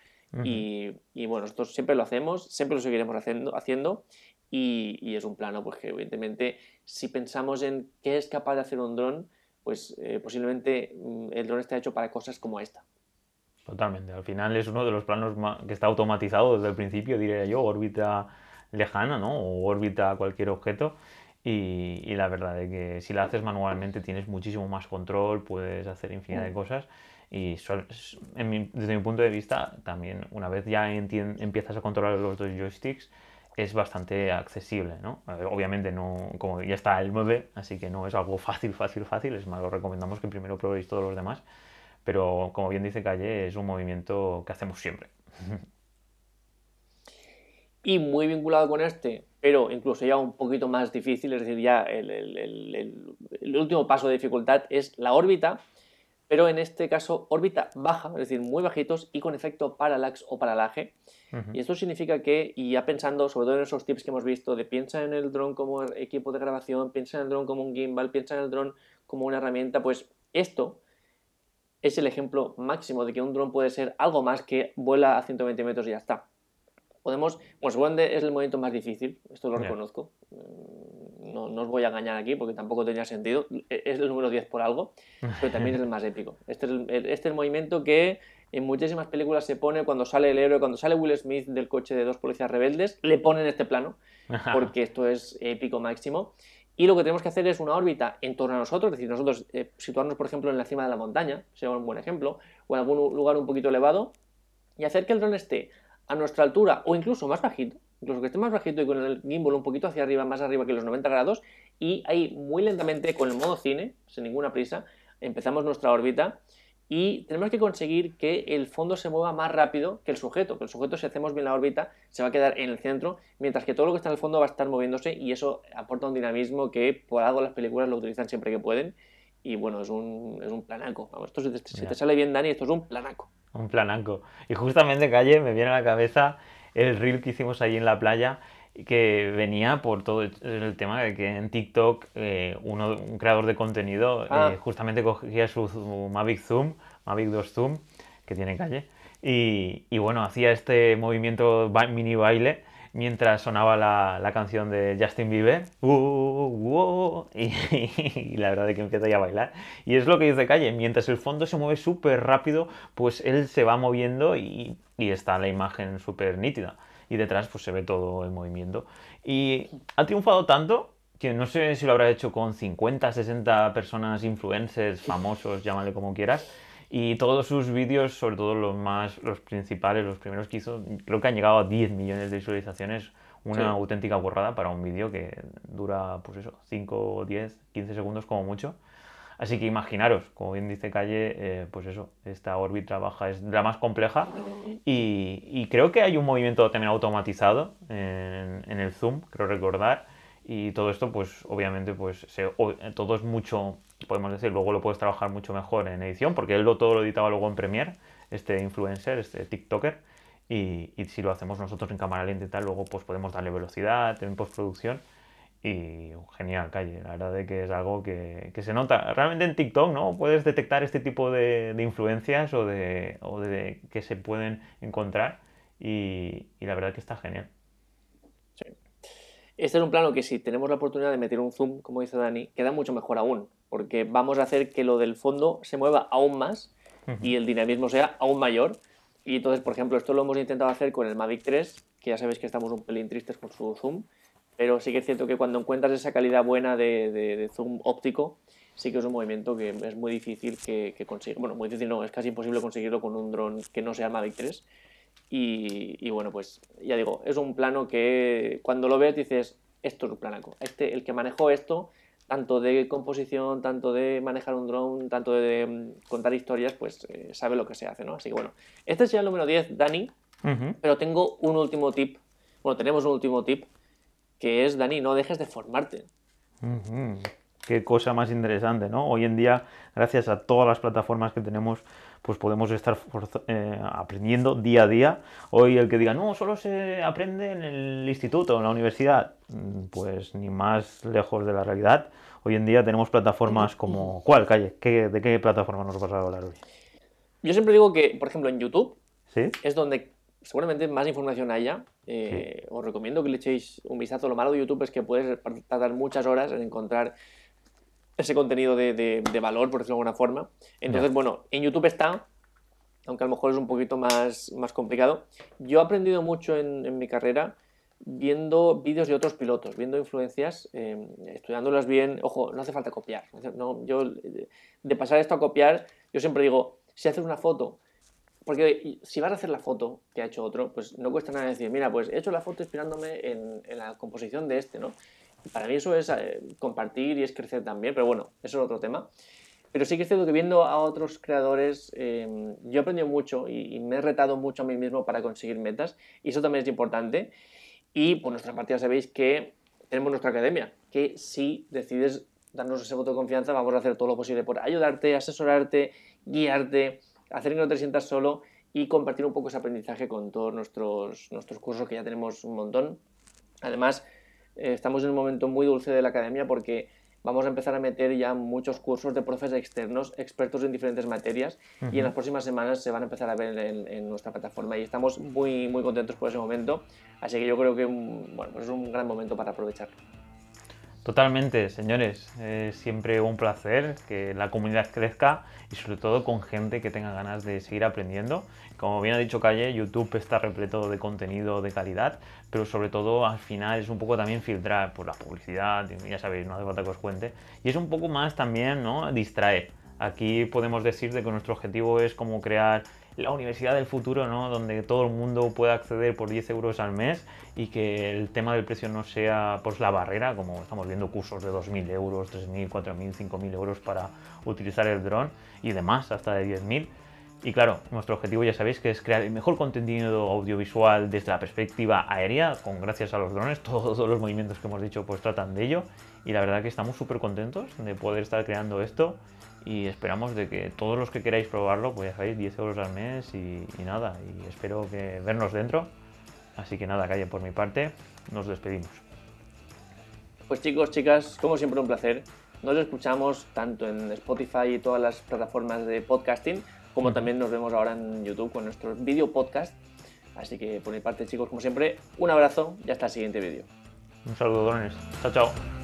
y, bueno, nosotros siempre lo hacemos, siempre lo seguiremos haciendo, haciendo y, es un plano, pues que evidentemente, si pensamos en qué es capaz de hacer un dron, pues eh, posiblemente mm, el dron está hecho para cosas como esta. Totalmente. Al final es uno de los planos que está automatizado desde el principio, diría yo, órbita lejana, ¿no? O órbita cualquier objeto. Y, la verdad es que si la haces manualmente tienes muchísimo más control, puedes hacer infinidad de mm. cosas. Y desde mi punto de vista, también una vez ya empiezas a controlar los dos joysticks, es bastante accesible, ¿no? Obviamente no, como ya está el 9, así que no es algo fácil, fácil, fácil, es más, lo recomendamos que primero probéis todos los demás, pero como bien dice Calle, es un movimiento que hacemos siempre. Y muy vinculado con este, pero incluso ya un poquito más difícil, es decir, ya el, último paso de dificultad es la órbita, pero en este caso órbita baja, es decir, muy bajitos y con efecto parallax o paralaje. Y esto significa que, y ya pensando sobre todo en esos tips que hemos visto, de piensa en el dron como equipo de grabación, piensa en el dron como un gimbal, piensa en el dron como una herramienta, pues esto es el ejemplo máximo de que un dron puede ser algo más que vuela a 120 metros y ya está. Podemos, pues Wende es el movimiento más difícil, esto lo reconozco. Mm, no, no, os voy a engañar aquí porque tampoco tenía sentido. E, es el número 10 por algo, pero también es el más épico. Este es el, este es el movimiento que en muchísimas películas se pone cuando sale el héroe, cuando sale Will Smith del coche de dos policías rebeldes, le ponen este plano, porque esto es épico máximo. Y lo que tenemos que hacer es una órbita en torno a nosotros, es decir, nosotros eh, situarnos, por ejemplo, en la cima de la montaña, sería un buen ejemplo, o en algún lugar un poquito elevado, y hacer que el dron esté a nuestra altura o incluso más bajito, incluso que esté más bajito y con el gimbal un poquito hacia arriba, más arriba que los 90 grados, y ahí muy lentamente, con el modo cine, sin ninguna prisa, empezamos nuestra órbita y tenemos que conseguir que el fondo se mueva más rápido que el sujeto, que el sujeto si hacemos bien la órbita se va a quedar en el centro, mientras que todo lo que está en el fondo va a estar moviéndose y eso aporta un dinamismo que por algo las películas lo utilizan siempre que pueden y bueno, es un, es un planaco. Vamos, esto si te, te, sale bien Dani, esto es un planaco. Un planaco. Y justamente, Calle, me viene a la cabeza el reel que hicimos ahí en la playa que venía por todo el tema de que en TikTok eh, uno, un creador de contenido eh, ah. justamente cogía su, Mavic Zoom, Mavic 2 Zoom, que tiene calle, y, y bueno, hacía este movimiento mini baile mientras sonaba la, la canción de Justin Bieber. y, la verdad es que empieza ya a bailar. Y es lo que dice Calle, mientras el fondo se mueve súper rápido, pues él se va moviendo y, y está la imagen súper nítida y detrás pues se ve todo el movimiento. Y ha triunfado tanto que no sé si lo habrá hecho con 50, 60 personas, influencers, famosos, llámale como quieras. Y todos sus vídeos, sobre todo los más, los principales, los primeros que hizo, creo que han llegado a 10 millones de visualizaciones. Una auténtica borrada para un vídeo que dura, pues eso, 5, 10, 15 segundos como mucho. Así que imaginaros, como bien dice Calle, eh, pues eso, esta órbita baja es la más compleja y, creo que hay un movimiento también automatizado en, el zoom, creo recordar, y todo esto pues obviamente pues todo es mucho, podemos decir, luego lo puedes trabajar mucho mejor en edición porque él lo, todo lo editaba luego en Premiere, este influencer, este TikToker, y, si lo hacemos nosotros en cámara lenta y tal, luego pues podemos darle velocidad en postproducción y genial, calle. La verdad es que es algo que, se nota. Realmente en TikTok, ¿no? Puedes detectar este tipo de, influencias o de, que se pueden encontrar y, la verdad que está genial. Este es un plano que si tenemos la oportunidad de meter un zoom, como dice Dani, queda mucho mejor aún, porque vamos a hacer que lo del fondo se mueva aún más y el dinamismo sea aún mayor. Y entonces, por ejemplo, esto lo hemos intentado hacer con el Mavic 3, que ya sabéis que estamos un pelín tristes con su zoom, pero sí que es cierto que cuando encuentras esa calidad buena de, zoom óptico, sí que es un movimiento que es muy difícil que, que consiga. Bueno, muy difícil no, es casi imposible conseguirlo con un dron que no sea Mavic 3. Y, bueno, pues ya digo, es un plano que cuando lo ves dices, esto es un planaco. Este, el que manejó esto, tanto de composición, tanto de manejar un drone, tanto de mm, contar historias, pues eh, sabe lo que se hace, ¿no? Así que bueno, este es ya el número 10, Dani, pero tengo un último tip, bueno, tenemos un último tip, que es, Dani, no dejes de formarte. Qué cosa más interesante, ¿no? Hoy en día, gracias a todas las plataformas que tenemos, pues podemos estar eh, aprendiendo día a día. Hoy el que diga, no, solo se aprende en el instituto, en la universidad, mm, pues ni más lejos de la realidad. Hoy en día tenemos plataformas como... ¿Cuál, Calle? ¿De qué plataforma nos vas a hablar hoy? Yo siempre digo que, por ejemplo, en YouTube es donde seguramente más información haya. Eh, os recomiendo que le echéis un vistazo. Lo malo de YouTube es que puedes tardar muchas horas en encontrar ese contenido de, valor, por decirlo de alguna forma. Entonces, bueno, en YouTube está, aunque a lo mejor es un poquito más, más complicado. Yo he aprendido mucho en, mi carrera viendo vídeos de otros pilotos, viendo influencias, eh, estudiándolas bien. Ojo, no hace falta copiar. No, yo, de pasar esto a copiar, yo siempre digo, si haces una foto, porque si vas a hacer la foto que ha hecho otro, pues no cuesta nada decir, mira, pues he hecho la foto inspirándome en, en la composición de este, ¿no? Para mí eso es eh, compartir y es crecer también, pero bueno, eso es otro tema. Pero sí que es cierto que viendo a otros creadores, em, yo he aprendido mucho y, me he retado mucho a mí mismo para conseguir metas, y eso también es importante. Y por nuestra parte ya sabéis que tenemos nuestra academia, que si decides darnos ese voto de confianza, vamos a hacer todo lo posible por ayudarte, asesorarte, guiarte, hacer que no te sientas solo y compartir un poco ese aprendizaje con todos nuestros, nuestros cursos, que ya tenemos un montón. Además, eh, estamos en un momento muy dulce de la academia porque vamos a empezar a meter ya muchos cursos de profes externos, expertos en diferentes materias, y en las próximas semanas se van a empezar a ver en, nuestra plataforma y estamos muy, muy contentos por ese momento, así que yo creo que bueno, pues es un gran momento para aprovecharlo. Totalmente, señores. Es siempre un placer que la comunidad crezca y sobre todo con gente que tenga ganas de seguir aprendiendo. Como bien ha dicho Calle, YouTube está repleto de contenido de calidad, pero sobre todo al final es un poco también filtrar por la publicidad, ya sabéis, no hace falta que os cuente. Y es un poco más también, ¿no? Distraer. Aquí podemos decir de que nuestro objetivo es como crear la universidad del futuro, ¿no? Donde todo el mundo pueda acceder por 10 euros al mes y que el tema del precio no sea pues, la barrera, como estamos viendo cursos de 2.000 euros, 3.000, 4.000, 5.000 euros para utilizar el dron y demás, hasta de 10.000. Y claro, nuestro objetivo ya sabéis que es crear el mejor contenido audiovisual desde la perspectiva aérea, con gracias a los drones, todos los movimientos que hemos dicho pues tratan de ello. Y la verdad que estamos súper contentos de poder estar creando esto y esperamos de que todos los que queráis probarlo, pues ya sabéis, 10 euros al mes y, nada, y espero que vernos dentro. Así que nada, calle por mi parte, nos despedimos. Pues chicos, chicas, como siempre un placer. Nos escuchamos tanto en Spotify y todas las plataformas de podcasting, como también nos vemos ahora en YouTube con nuestro video podcast. Así que por mi parte, chicos, como siempre, un abrazo y hasta el siguiente vídeo. Un saludo, drones. Chao, chao.